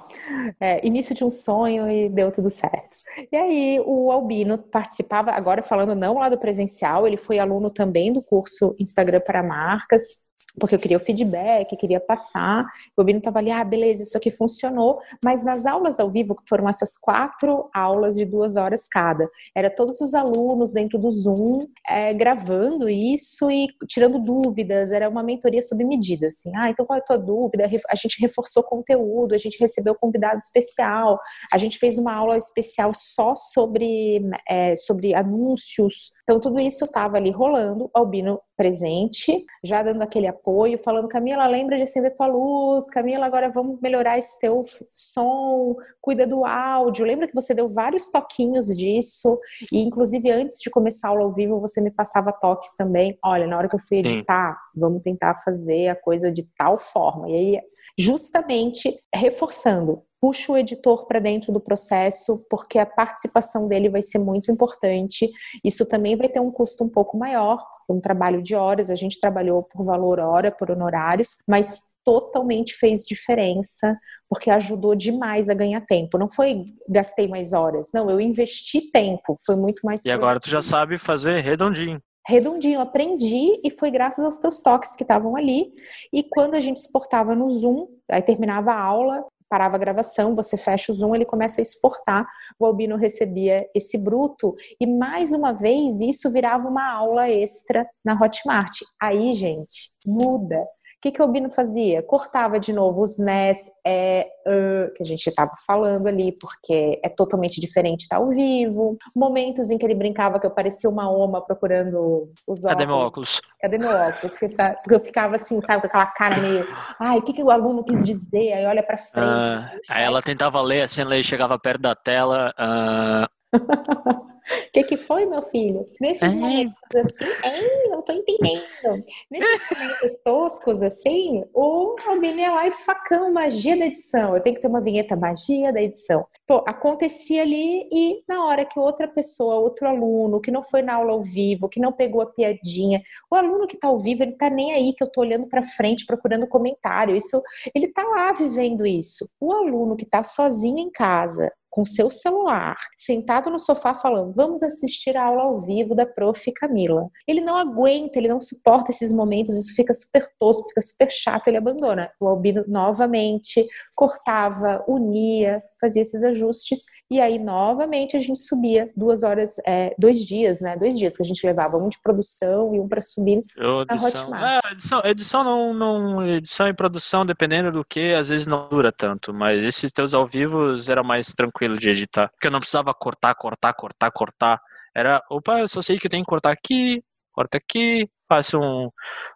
É, início de um sonho e deu tudo certo. E aí, o Albino participava, agora falando não lá do presencial, ele foi aluno também do curso Instagram para Marcas. Porque eu queria o feedback, queria passar. O Albino estava ali, ah, beleza, isso aqui funcionou. Mas nas aulas ao vivo, que foram essas quatro aulas de duas horas cada, era todos os alunos dentro do Zoom é, gravando isso e tirando dúvidas. Era uma mentoria sob medida, assim. Ah, então qual é a tua dúvida? A gente reforçou conteúdo, a gente recebeu convidado especial, a gente fez uma aula especial só sobre, é, sobre anúncios. Então tudo isso estava ali rolando, Albino presente, já dando aquele apoio apoio, falando: Camila, lembra de acender tua luz, Camila, agora vamos melhorar esse teu som, cuida do áudio. Lembra que você deu vários toquinhos disso, e inclusive antes de começar a aula ao vivo, você me passava toques também. Olha, na hora que eu fui editar, Sim. vamos tentar fazer a coisa de tal forma. E aí, justamente reforçando, puxa o editor para dentro do processo, porque a participação dele vai ser muito importante. Isso também vai ter um custo um pouco maior, um trabalho de horas, a gente trabalhou por valor hora, por honorários, mas totalmente fez diferença, porque ajudou demais a ganhar tempo. Não foi gastei mais horas, não, eu investi tempo, foi muito mais. E agora tu já sabe fazer redondinho redondinho, aprendi e foi graças aos teus toques que estavam ali. E quando a gente exportava no Zoom, aí terminava a aula, parava a gravação, você fecha o Zoom, ele começa a exportar. O Albino recebia esse bruto e mais uma vez isso virava uma aula extra na Hotmart. Aí, gente, muda que, que o Albino fazia? Cortava de novo os NES, é, uh, que a gente estava falando ali, porque é totalmente diferente estar tá ao vivo. Momentos em que ele brincava que eu parecia uma oma procurando os óculos. Cadê meu óculos? Cadê meu óculos? Porque eu ficava assim, sabe, com aquela cara meio. Ai, o que, que o aluno quis dizer? Aí olha pra frente. Uh, aí ela tentava ler, assim, ela chegava perto da tela. Uh... O que, que foi, meu filho? Nesses é. momentos assim, hein, não tô entendendo. Nesses momentos toscos assim, o Albino ia lá e facão, magia da edição. Eu tenho que ter uma vinheta magia da edição. Pô, acontecia ali e na hora que outra pessoa, outro aluno, que não foi na aula ao vivo, que não pegou a piadinha, o aluno que tá ao vivo, ele tá nem aí que eu tô olhando para frente, procurando comentário. Isso, ele tá lá vivendo isso. O aluno que tá sozinho em casa, com seu celular, sentado no sofá falando: "Vamos assistir a aula ao vivo da prof Camila". Ele não aguenta, ele não suporta esses momentos, isso fica super tosco, fica super chato, ele abandona. O Albino novamente cortava, unia, fazia esses ajustes e aí novamente a gente subia duas horas, é, dois dias, né? Dois dias que a gente levava, um de produção e um para subir Eu, na edição, Hotmart. É, edição, edição não, não, edição e produção, dependendo do que, às vezes não dura tanto, mas esses teus ao vivo era mais tranquilo de editar, porque eu não precisava cortar, cortar, cortar, cortar. Era, opa, eu só sei que eu tenho que cortar aqui, corta aqui, faço um,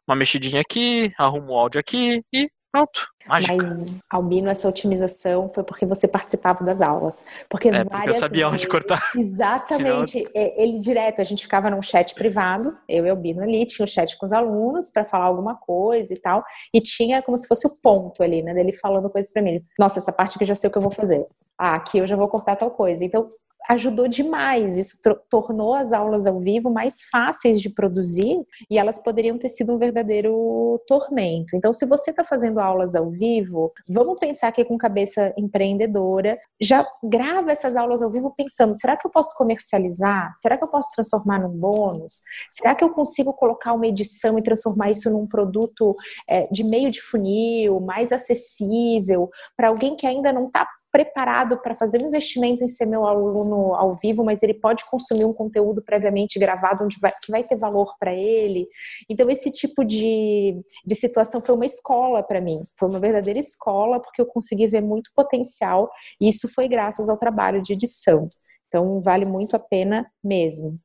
uma mexidinha aqui, arrumo o áudio aqui e Pronto. Mágica. Mas, Albino, essa otimização foi porque você participava das aulas. Porque, é, porque eu sabia vezes, onde cortar. Exatamente. Senão... É, ele direto, a gente ficava num chat privado, eu e Albino ali, tinha o chat com os alunos para falar alguma coisa e tal. E tinha como se fosse o ponto ali, né? Dele falando coisas para mim. Nossa, essa parte que eu já sei o que eu vou fazer. Ah, aqui eu já vou cortar tal coisa. Então, ajudou demais. Isso tornou as aulas ao vivo mais fáceis de produzir e elas poderiam ter sido um verdadeiro tormento. Então, se você está fazendo aulas ao vivo, vamos pensar aqui com cabeça empreendedora. Já grava essas aulas ao vivo pensando: será que eu posso comercializar? Será que eu posso transformar num bônus? Será que eu consigo colocar uma edição e transformar isso num produto é, de meio de funil, mais acessível, para alguém que ainda não está preparado para fazer um investimento em ser meu aluno ao vivo, mas ele pode consumir um conteúdo previamente gravado onde vai, que vai ter valor para ele. Então, esse tipo de, de situação foi uma escola para mim, foi uma verdadeira escola, porque eu consegui ver muito potencial, e isso foi graças ao trabalho de edição. Então, vale muito a pena mesmo.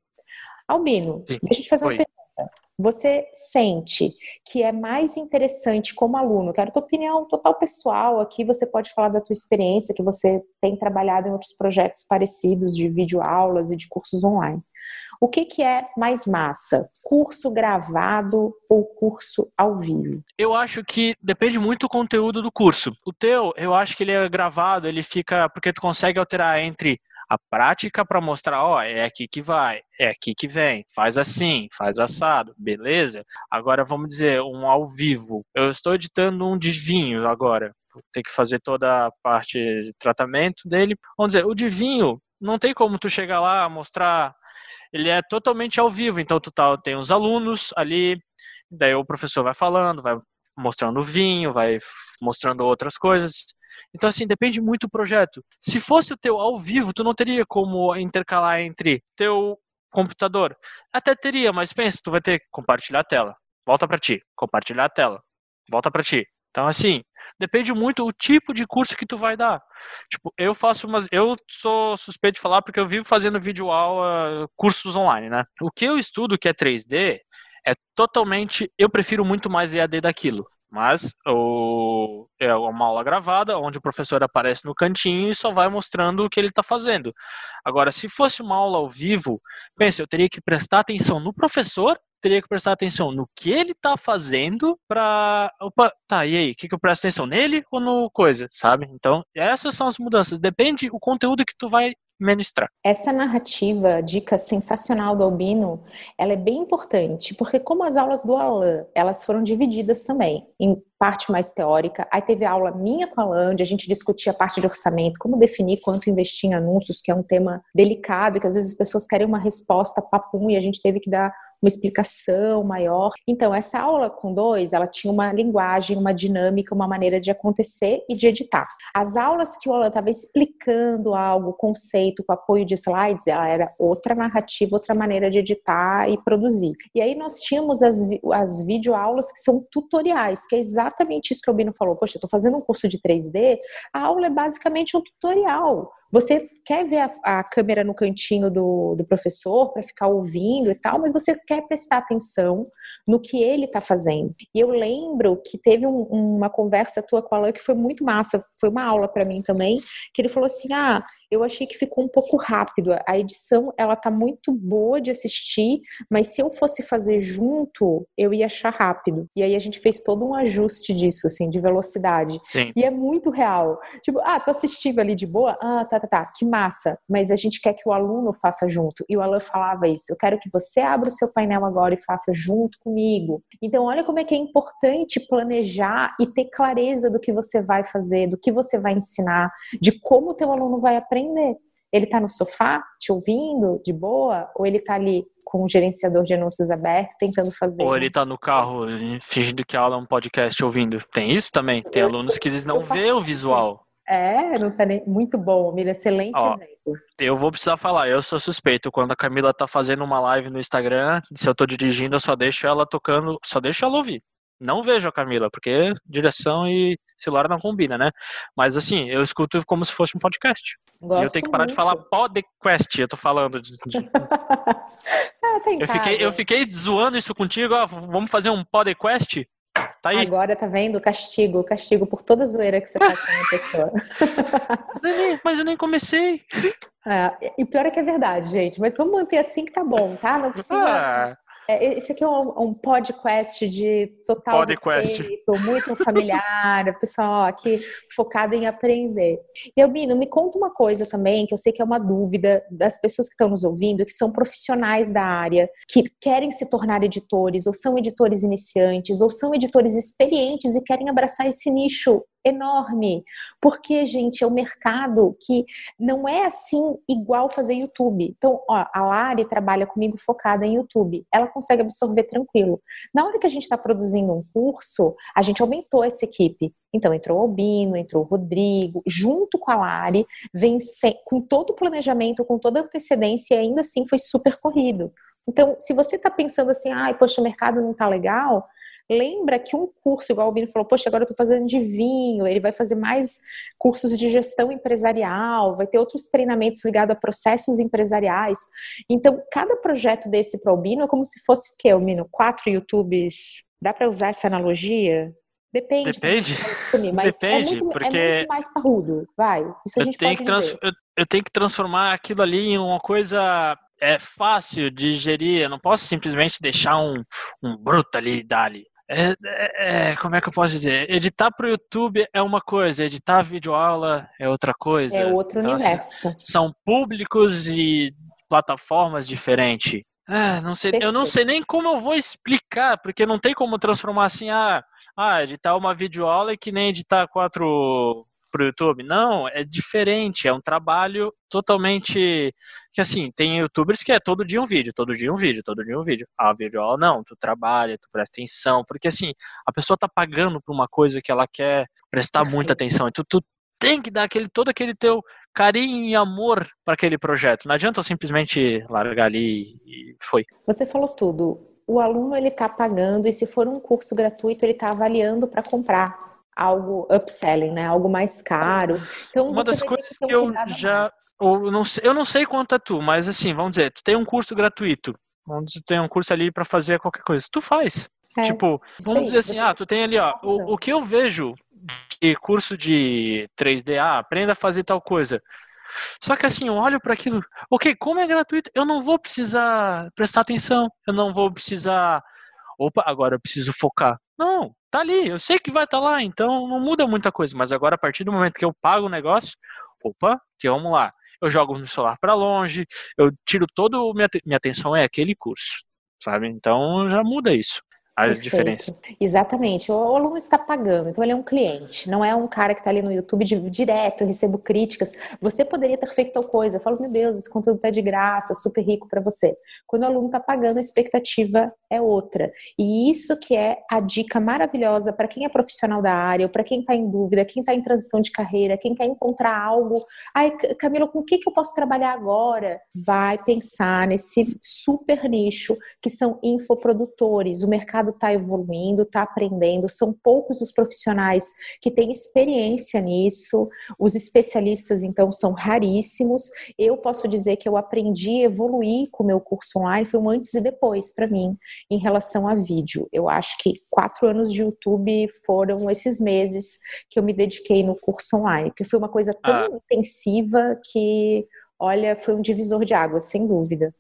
Albino, Sim. deixa eu te fazer Oi. uma pergunta. Você sente que é mais interessante como aluno? Quero tua opinião total pessoal aqui. Você pode falar da tua experiência, que você tem trabalhado em outros projetos parecidos de videoaulas e de cursos online. O que, que é mais massa? Curso gravado ou curso ao vivo? Eu acho que depende muito do conteúdo do curso. O teu, eu acho que ele é gravado, ele fica. Porque tu consegue alterar entre a prática para mostrar, ó, é aqui que vai, é aqui que vem, faz assim, faz assado, beleza? Agora vamos dizer, um ao vivo. Eu estou editando um de vinho agora. Tem que fazer toda a parte de tratamento dele. Vamos dizer, o de vinho, não tem como tu chegar lá, mostrar. Ele é totalmente ao vivo, então tu tá, tem os alunos ali, daí o professor vai falando, vai mostrando o vinho, vai mostrando outras coisas. Então, assim, depende muito do projeto. Se fosse o teu ao vivo, tu não teria como intercalar entre teu computador. Até teria, mas pensa, tu vai ter que compartilhar a tela. Volta para ti, compartilhar a tela. Volta para ti. Então, assim, depende muito o tipo de curso que tu vai dar. Tipo, eu faço umas. Eu sou suspeito de falar porque eu vivo fazendo vídeo aula, cursos online, né? O que eu estudo que é 3D é totalmente. Eu prefiro muito mais EAD daquilo. Mas o, é uma aula gravada, onde o professor aparece no cantinho e só vai mostrando o que ele está fazendo. Agora, se fosse uma aula ao vivo, pense, eu teria que prestar atenção no professor teria que prestar atenção no que ele tá fazendo pra. Opa, tá, e aí? O que, que eu presto atenção? Nele ou no coisa, sabe? Então, essas são as mudanças. Depende o conteúdo que tu vai ministrar. Essa narrativa, dica sensacional do Albino, ela é bem importante, porque como as aulas do Alan, elas foram divididas também em parte mais teórica. Aí teve aula minha com a onde a gente discutia a parte de orçamento, como definir quanto investir em anúncios, que é um tema delicado, que às vezes as pessoas querem uma resposta papum e a gente teve que dar uma explicação maior. Então, essa aula com dois, ela tinha uma linguagem, uma dinâmica, uma maneira de acontecer e de editar. As aulas que o Alan estava explicando algo, conceito, com apoio de slides, ela era outra narrativa, outra maneira de editar e produzir. E aí nós tínhamos as, as videoaulas que são tutoriais, que é exatamente exatamente isso que o Bino falou. Poxa, eu estou fazendo um curso de 3D, a aula é basicamente um tutorial. Você quer ver a, a câmera no cantinho do, do professor para ficar ouvindo e tal, mas você quer prestar atenção no que ele está fazendo. E eu lembro que teve um, uma conversa tua com a Alain que foi muito massa, foi uma aula para mim também, que ele falou assim: ah, eu achei que ficou um pouco rápido. A edição, ela tá muito boa de assistir, mas se eu fosse fazer junto, eu ia achar rápido. E aí a gente fez todo um ajuste disso, assim, de velocidade. Sim. E é muito real. Tipo, ah, tô assistindo ali de boa, ah, tá, tá, tá, que massa. Mas a gente quer que o aluno faça junto. E o Alan falava isso, eu quero que você abra o seu painel agora e faça junto comigo. Então, olha como é que é importante planejar e ter clareza do que você vai fazer, do que você vai ensinar, de como o teu aluno vai aprender. Ele tá no sofá, te ouvindo, de boa, ou ele tá ali com o gerenciador de anúncios aberto, tentando fazer. Ou ele tá no carro, fingindo que a aula é um podcast ouvindo. Tem isso também. Tem alunos que eles não vê o visual. É, não tá nem... muito bom, Mira, excelente Ó, exemplo. Eu vou precisar falar, eu sou suspeito. Quando a Camila tá fazendo uma live no Instagram, se eu tô dirigindo, eu só deixo ela tocando, só deixo ela ouvir. Não vejo a Camila, porque direção e celular não combina, né? Mas assim, eu escuto como se fosse um podcast. Gosto e eu tenho que parar muito. de falar podcast, eu tô falando de. de... é, eu, fiquei, eu fiquei zoando isso contigo, ó, vamos fazer um podcast? Tá aí. Agora tá vendo? Castigo, castigo por toda a zoeira que você faz com a pessoa. Mas eu nem comecei. É, e pior é que é verdade, gente. Mas vamos manter assim que tá bom, tá? Não precisa. Ah. É, esse aqui é um, um podcast de total podcast. respeito, muito familiar, pessoal aqui focado em aprender. E Albino, me conta uma coisa também, que eu sei que é uma dúvida das pessoas que estão nos ouvindo, que são profissionais da área, que querem se tornar editores, ou são editores iniciantes, ou são editores experientes e querem abraçar esse nicho enorme, porque, gente, é um mercado que não é assim igual fazer YouTube. Então, ó, a Lari trabalha comigo focada em YouTube, ela consegue absorver tranquilo. Na hora que a gente está produzindo um curso, a gente aumentou essa equipe. Então, entrou o Albino, entrou o Rodrigo, junto com a Lari, vem com todo o planejamento, com toda a antecedência, e ainda assim foi super corrido. Então, se você está pensando assim, ai, poxa, o mercado não está legal, Lembra que um curso, igual o Bino falou, poxa, agora eu estou fazendo de vinho, ele vai fazer mais cursos de gestão empresarial, vai ter outros treinamentos ligados a processos empresariais. Então, cada projeto desse para o Albino é como se fosse o quê, Albino? Quatro YouTubes? Dá para usar essa analogia? Depende. Depende. mas Depende, é muito, porque é muito mais parrudo. Vai. Isso a gente eu tenho que trans... eu, eu tenho que transformar aquilo ali em uma coisa é fácil de gerir. Eu não posso simplesmente deixar um, um bruto ali dali. É, é, é, como é que eu posso dizer? Editar para o YouTube é uma coisa, editar videoaula é outra coisa. É outro então, assim, universo. Assim, são públicos e plataformas diferentes. Ah, não sei, eu não sei nem como eu vou explicar, porque não tem como transformar assim, ah, ah editar uma videoaula é que nem editar quatro pro YouTube. Não, é diferente, é um trabalho totalmente que assim, tem youtubers que é todo dia um vídeo, todo dia um vídeo, todo dia um vídeo. Ah, vídeo, oh, não, tu trabalha, tu presta atenção, porque assim, a pessoa tá pagando por uma coisa que ela quer prestar muita atenção, então tu tem que dar aquele todo aquele teu carinho e amor para aquele projeto. Não adianta simplesmente largar ali e foi. Você falou tudo. O aluno ele está pagando e se for um curso gratuito ele está avaliando para comprar algo upselling, né? Algo mais caro. Então uma das coisas que, que eu já eu não, sei, eu não sei quanto é tu, mas assim, vamos dizer, tu tem um curso gratuito, onde tu tem um curso ali para fazer qualquer coisa, tu faz. É, tipo, vamos aí, dizer assim, ah, tu tem ali, ó, o, o que eu vejo de curso de 3D, ah, aprenda a fazer tal coisa. Só que assim, eu olho para aquilo, ok, como é gratuito, eu não vou precisar prestar atenção, eu não vou precisar, opa, agora eu preciso focar. Não, tá ali, eu sei que vai estar tá lá, então não muda muita coisa, mas agora a partir do momento que eu pago o negócio, opa, que vamos lá, eu jogo no celular para longe, eu tiro toda minha, minha atenção é aquele curso, sabe? Então já muda isso a Perfeito. diferença. Exatamente. O, o, aluno está pagando, então ele é um cliente, não é um cara que está ali no YouTube de, direto, eu recebo críticas. Você poderia ter feito tal coisa. Eu falo, meu Deus, esse conteúdo está de graça, super rico para você. Quando o aluno está pagando, a expectativa é outra. E isso que é a dica maravilhosa para quem é profissional da área, ou para quem está em dúvida, quem está em transição de carreira, quem quer encontrar algo. Ai, Camila, com o que, que eu posso trabalhar agora? Vai pensar nesse super nicho que são infoprodutores. O mercado mercado está evoluindo, está aprendendo, são poucos os profissionais que têm experiência nisso, os especialistas, então, são raríssimos. Eu posso dizer que eu aprendi a evoluir com o meu curso online, foi um antes e depois para mim, em relação a vídeo. Eu acho que quatro anos de YouTube foram esses meses que eu me dediquei no curso online, porque foi uma coisa tão ah. intensiva que, olha, foi um divisor de águas, sem dúvida.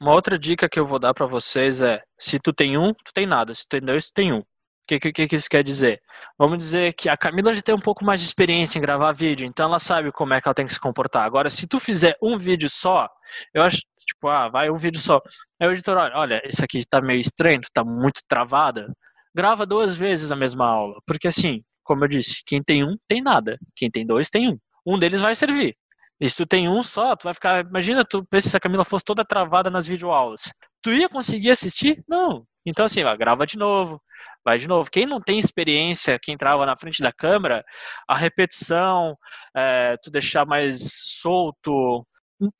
Uma outra dica que eu vou dar para vocês é: se tu tem um, tu tem nada. Se tu tem dois, tu tem um. O que, que, que isso quer dizer? Vamos dizer que a Camila já tem um pouco mais de experiência em gravar vídeo, então ela sabe como é que ela tem que se comportar. Agora, se tu fizer um vídeo só, eu acho, tipo, ah, vai um vídeo só. Aí o editor, olha, olha, isso aqui tá meio estranho, tá muito travada. Grava duas vezes a mesma aula. Porque assim, como eu disse, quem tem um, tem nada. Quem tem dois, tem um. Um deles vai servir. E se tu tem um só, tu vai ficar. Imagina, tu pensa se a Camila fosse toda travada nas videoaulas. Tu ia conseguir assistir? Não. Então, assim, ó, grava de novo, vai de novo. Quem não tem experiência, quem trava na frente da câmera, a repetição, é, tu deixar mais solto,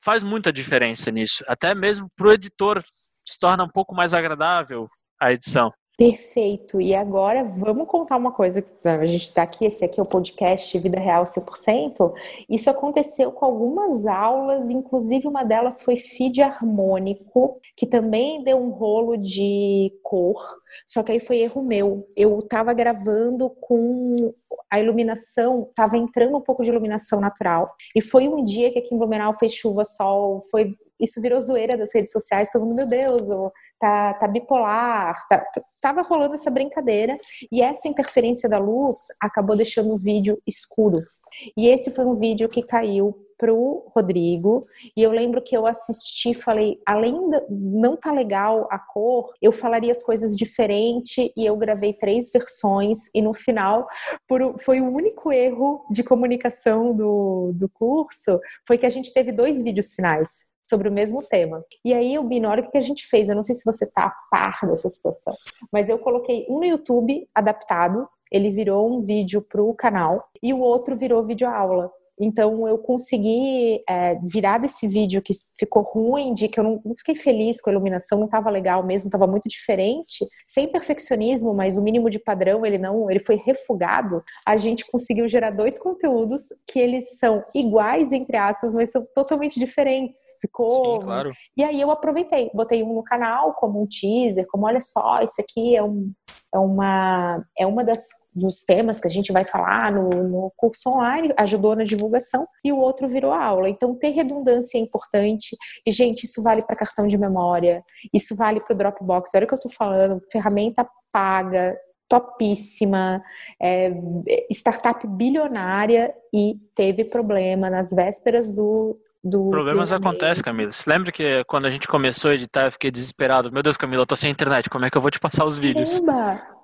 faz muita diferença nisso. Até mesmo pro editor se torna um pouco mais agradável a edição. Perfeito. E agora vamos contar uma coisa. A gente está aqui, esse aqui é o podcast Vida Real 100%. Isso aconteceu com algumas aulas, inclusive uma delas foi feed harmônico, que também deu um rolo de cor, só que aí foi erro meu. Eu estava gravando com a iluminação, estava entrando um pouco de iluminação natural. E foi um dia que aqui em Blumenau fez chuva, sol, foi isso virou zoeira das redes sociais, todo mundo, meu Deus, tá, tá bipolar, tá, tava rolando essa brincadeira e essa interferência da luz acabou deixando o vídeo escuro. E esse foi um vídeo que caiu pro Rodrigo e eu lembro que eu assisti falei além de não tá legal a cor eu falaria as coisas diferente e eu gravei três versões e no final por, foi o único erro de comunicação do, do curso foi que a gente teve dois vídeos finais sobre o mesmo tema. E aí, o olha o que a gente fez. Eu não sei se você tá a par dessa situação, mas eu coloquei um no YouTube adaptado, ele virou um vídeo para o canal, e o outro virou vídeo aula. Então eu consegui é, virar desse vídeo que ficou ruim, de que eu não, não fiquei feliz com a iluminação, não estava legal mesmo, estava muito diferente, sem perfeccionismo, mas o mínimo de padrão ele não, ele foi refugado. A gente conseguiu gerar dois conteúdos que eles são iguais entre aspas, mas são totalmente diferentes. Ficou. Sim, claro. E aí eu aproveitei, botei um no canal como um teaser, como olha só, isso aqui é um é uma é uma das dos temas que a gente vai falar no, no curso online, ajudou na divulgação, e o outro virou aula. Então, ter redundância é importante. E, gente, isso vale para cartão de memória, isso vale para o Dropbox. Olha o que eu estou falando, ferramenta paga, topíssima, é, startup bilionária e teve problema nas vésperas do, do. Problemas acontecem, Camila. Você lembra que quando a gente começou a editar, eu fiquei desesperado. Meu Deus, Camila, eu tô sem internet, como é que eu vou te passar os vídeos?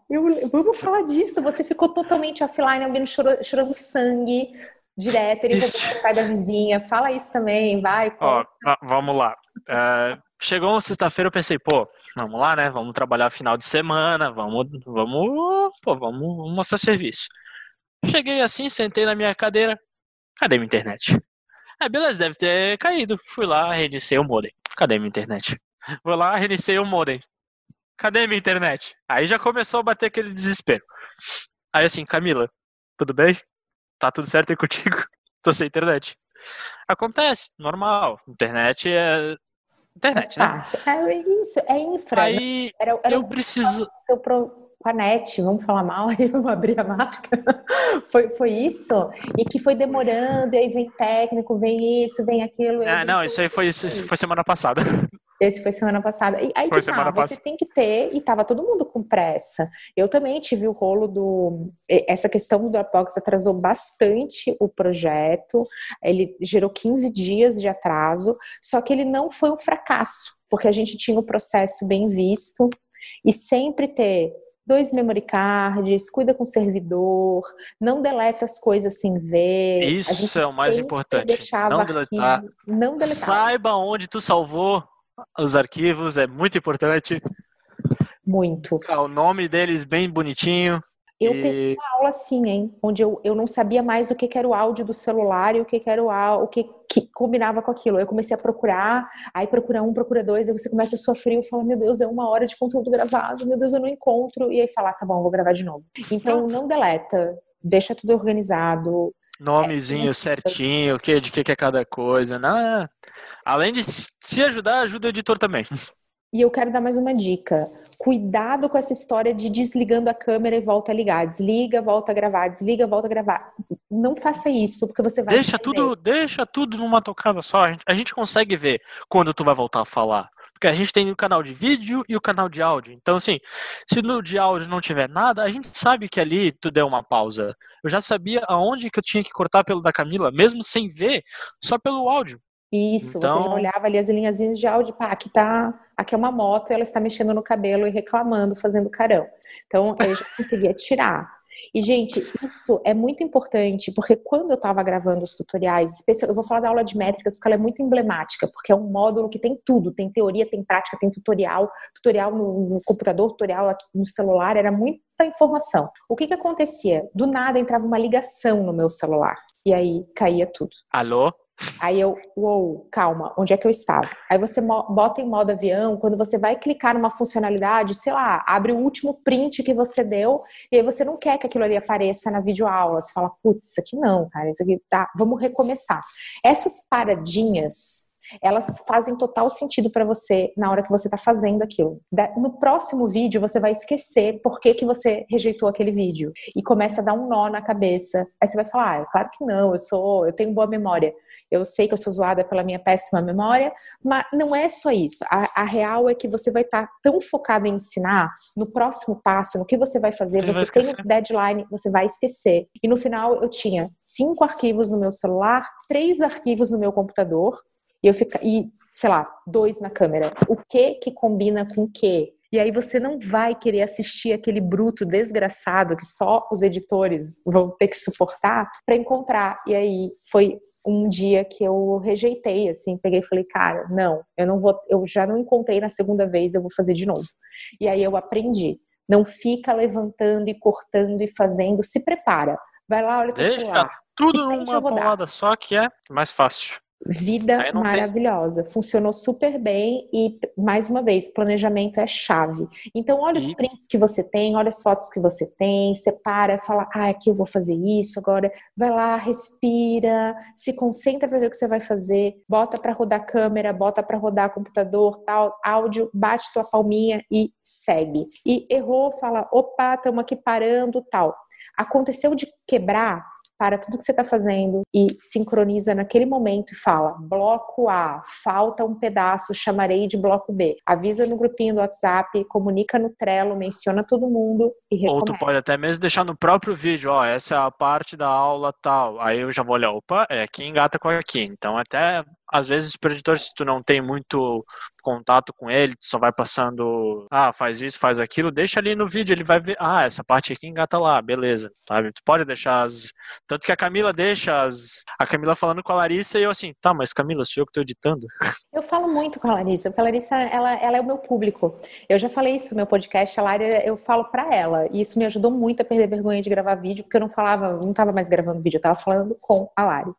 Eu, vamos falar disso. Você ficou totalmente offline, ouvindo chorando, chorando sangue direto. Ele pai da vizinha. Fala isso também, vai. Ó, vamos lá. Uh, chegou sexta-feira, eu pensei, pô, vamos lá, né? Vamos trabalhar final de semana, vamos, vamos, pô, vamos mostrar serviço. Cheguei assim, sentei na minha cadeira. Cadê minha internet? Ah, beleza, deve ter caído. Fui lá, reiniciei o modem. Cadê minha internet? Vou lá, reiniciei o modem. Cadê minha internet? Aí já começou a bater aquele desespero. Aí assim, Camila, tudo bem? Tá tudo certo aí contigo? Tô sem internet. Acontece, normal. Internet é. Internet, né? É isso, é infra. Aí era, era eu preciso. Com a net, vamos falar mal, aí vamos abrir a marca. foi, foi isso? E que foi demorando, e aí vem técnico, vem isso, vem aquilo. Ah, não, isso aí foi, isso foi semana passada. Esse foi semana passada. E aí foi que tá, você tem que ter, e tava todo mundo com pressa. Eu também tive o rolo do. Essa questão do Dropbox atrasou bastante o projeto. Ele gerou 15 dias de atraso, só que ele não foi um fracasso, porque a gente tinha o processo bem visto e sempre ter dois memory cards, cuida com o servidor, não deleta as coisas sem ver. Isso é o mais importante. Não deletar. Arquivo, não deletar. Saiba onde tu salvou os arquivos, é muito importante. Muito. O nome deles bem bonitinho. Eu e... peguei uma aula assim, hein? Onde eu, eu não sabia mais o que, que era o áudio do celular e o que, que era o, o que, que combinava com aquilo. Eu comecei a procurar, aí procura um, procura dois, aí você começa a sofrer e fala, meu Deus, é uma hora de conteúdo gravado, meu Deus, eu não encontro. E aí fala, ah, tá bom, vou gravar de novo. Então, não deleta, deixa tudo organizado, Nomezinho é, certinho, que, de que, que é cada coisa. Né? Além de se ajudar, ajuda o editor também. E eu quero dar mais uma dica. Cuidado com essa história de desligando a câmera e volta a ligar. Desliga, volta a gravar, desliga, volta a gravar. Não faça isso, porque você vai. Deixa tudo, deixa tudo numa tocada só. A gente, a gente consegue ver quando tu vai voltar a falar. Porque a gente tem o canal de vídeo e o canal de áudio. Então, assim, se no de áudio não tiver nada, a gente sabe que ali tu deu uma pausa. Eu já sabia aonde que eu tinha que cortar pelo da Camila, mesmo sem ver, só pelo áudio. Isso, então... você já olhava ali as linhazinhas de áudio, pá, aqui tá, aqui é uma moto, ela está mexendo no cabelo e reclamando, fazendo carão. Então, eu já conseguia tirar. E, gente, isso é muito importante, porque quando eu estava gravando os tutoriais, eu vou falar da aula de métricas, porque ela é muito emblemática, porque é um módulo que tem tudo, tem teoria, tem prática, tem tutorial, tutorial no, no computador, tutorial no celular, era muita informação. O que que acontecia? Do nada entrava uma ligação no meu celular, e aí caía tudo. Alô? Aí eu, uou, calma, onde é que eu estava? Aí você bota em modo avião, quando você vai clicar numa funcionalidade, sei lá, abre o último print que você deu, e aí você não quer que aquilo ali apareça na videoaula. Você fala, putz, isso aqui não, cara, isso aqui tá, vamos recomeçar. Essas paradinhas elas fazem total sentido para você na hora que você está fazendo aquilo. No próximo vídeo, você vai esquecer por que, que você rejeitou aquele vídeo e começa a dar um nó na cabeça. Aí você vai falar: ah, claro que não, eu sou, eu tenho boa memória. Eu sei que eu sou zoada pela minha péssima memória, mas não é só isso. A, a real é que você vai estar tá tão focado em ensinar no próximo passo, no que você vai fazer, você tem o deadline, você vai esquecer. E no final eu tinha cinco arquivos no meu celular, três arquivos no meu computador e eu fica e sei lá, dois na câmera. O que que combina com o que? E aí você não vai querer assistir aquele bruto desgraçado que só os editores vão ter que suportar para encontrar. E aí foi um dia que eu rejeitei, assim, peguei e falei, cara, não, eu não vou, eu já não encontrei na segunda vez, eu vou fazer de novo. E aí eu aprendi. Não fica levantando e cortando e fazendo, se prepara. Vai lá, olha o teu Deixa celular. tudo numa paulada só que é mais fácil. Vida maravilhosa, tem... funcionou super bem e, mais uma vez, planejamento é chave. Então, olha e... os prints que você tem, olha as fotos que você tem, separa, fala, ah, aqui eu vou fazer isso, agora vai lá, respira, se concentra para ver o que você vai fazer, bota para rodar a câmera, bota para rodar computador, tal, áudio, bate tua palminha e segue. E errou, fala, opa, estamos aqui parando, tal. Aconteceu de quebrar, para tudo que você está fazendo e sincroniza naquele momento e fala: bloco A, falta um pedaço, chamarei de bloco B. Avisa no grupinho do WhatsApp, comunica no Trello, menciona todo mundo e recomeça. Ou tu pode até mesmo deixar no próprio vídeo: ó, essa é a parte da aula tal. Aí eu já vou olhar: opa, é aqui engata com aqui. Então até às vezes pro editor, se tu não tem muito contato com ele, só vai passando, ah, faz isso, faz aquilo, deixa ali no vídeo, ele vai ver, ah, essa parte aqui engata lá, beleza, sabe? Tu pode deixar as. Tanto que a Camila deixa as. A Camila falando com a Larissa e eu assim, tá, mas Camila, sou eu que tô editando. Eu falo muito com a Larissa, porque a Larissa, ela, ela é o meu público. Eu já falei isso no meu podcast, a Lara, eu falo para ela, e isso me ajudou muito a perder vergonha de gravar vídeo, porque eu não falava, não tava mais gravando vídeo, eu tava falando com a Lari.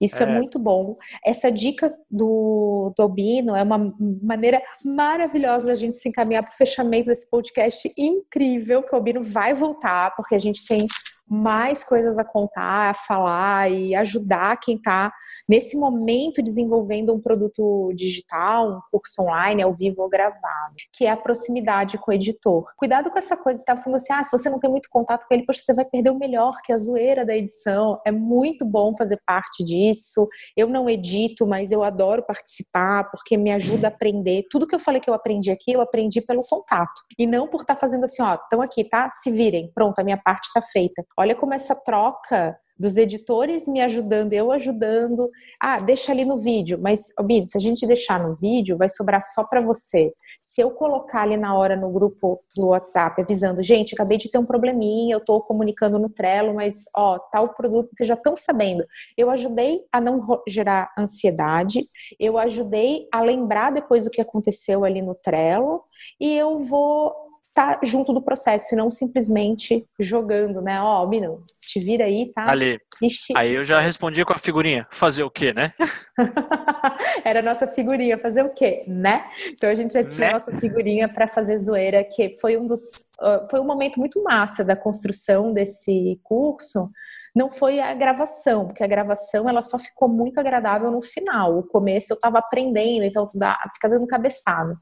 Isso é, é muito bom. Essa dica do, do Albino é uma maneira maravilhosa da gente se encaminhar para o fechamento desse podcast incrível, que o Albino vai voltar, porque a gente tem mais coisas a contar, a falar e ajudar quem está nesse momento desenvolvendo um produto digital, um curso online, ao vivo ou gravado, que é a proximidade com o editor. Cuidado com essa coisa, estava falando assim, ah, se você não tem muito contato com ele, poxa, você vai perder o melhor, que é a zoeira da edição. É muito bom fazer parte disso. Eu não edito, mas eu adoro participar, porque me ajuda a aprender. Tudo que eu falei que eu aprendi aqui, eu aprendi pelo contato. E não por estar tá fazendo assim, ó, estão aqui, tá? Se virem, pronto, a minha parte está feita. Olha como essa troca dos editores me ajudando, eu ajudando. Ah, deixa ali no vídeo, mas, Albino, se a gente deixar no vídeo, vai sobrar só para você. Se eu colocar ali na hora no grupo do WhatsApp avisando, gente, acabei de ter um probleminha, eu estou comunicando no Trello, mas, ó, tal produto, vocês já estão sabendo. Eu ajudei a não gerar ansiedade, eu ajudei a lembrar depois do que aconteceu ali no Trello, e eu vou tá junto do processo e não simplesmente jogando, né? Ó, oh, Mino, te vira aí, tá? Ali. Ixi. Aí eu já respondi com a figurinha. Fazer o quê, né? Era a nossa figurinha, fazer o quê, né? Então a gente já tinha né? a nossa figurinha para fazer zoeira, que foi um dos. Uh, foi um momento muito massa da construção desse curso. Não foi a gravação, porque a gravação ela só ficou muito agradável no final. O começo eu estava aprendendo, então dá, fica dando cabeçada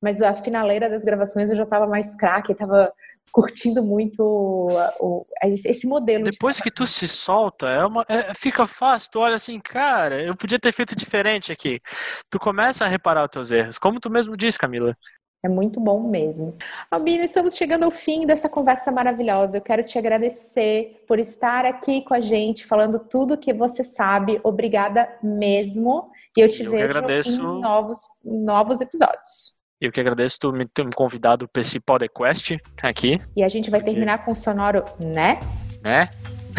mas a finaleira das gravações eu já estava mais craque, estava curtindo muito o, esse modelo. Depois de que tu se solta, é uma, é, fica fácil, tu olha assim, cara, eu podia ter feito diferente aqui. Tu começa a reparar os teus erros, como tu mesmo disse, Camila. É muito bom mesmo. Albino, estamos chegando ao fim dessa conversa maravilhosa. Eu quero te agradecer por estar aqui com a gente, falando tudo que você sabe. Obrigada mesmo. E eu te eu vejo agradeço... em novos, novos episódios. Eu que agradeço tu me ter me convidado para esse podcast aqui. E a gente vai terminar com o sonoro, né? Né?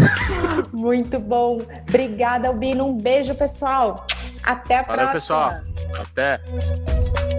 Muito bom. Obrigada, Albino. Um beijo, pessoal. Até a Valeu, próxima. Valeu, pessoal. Até.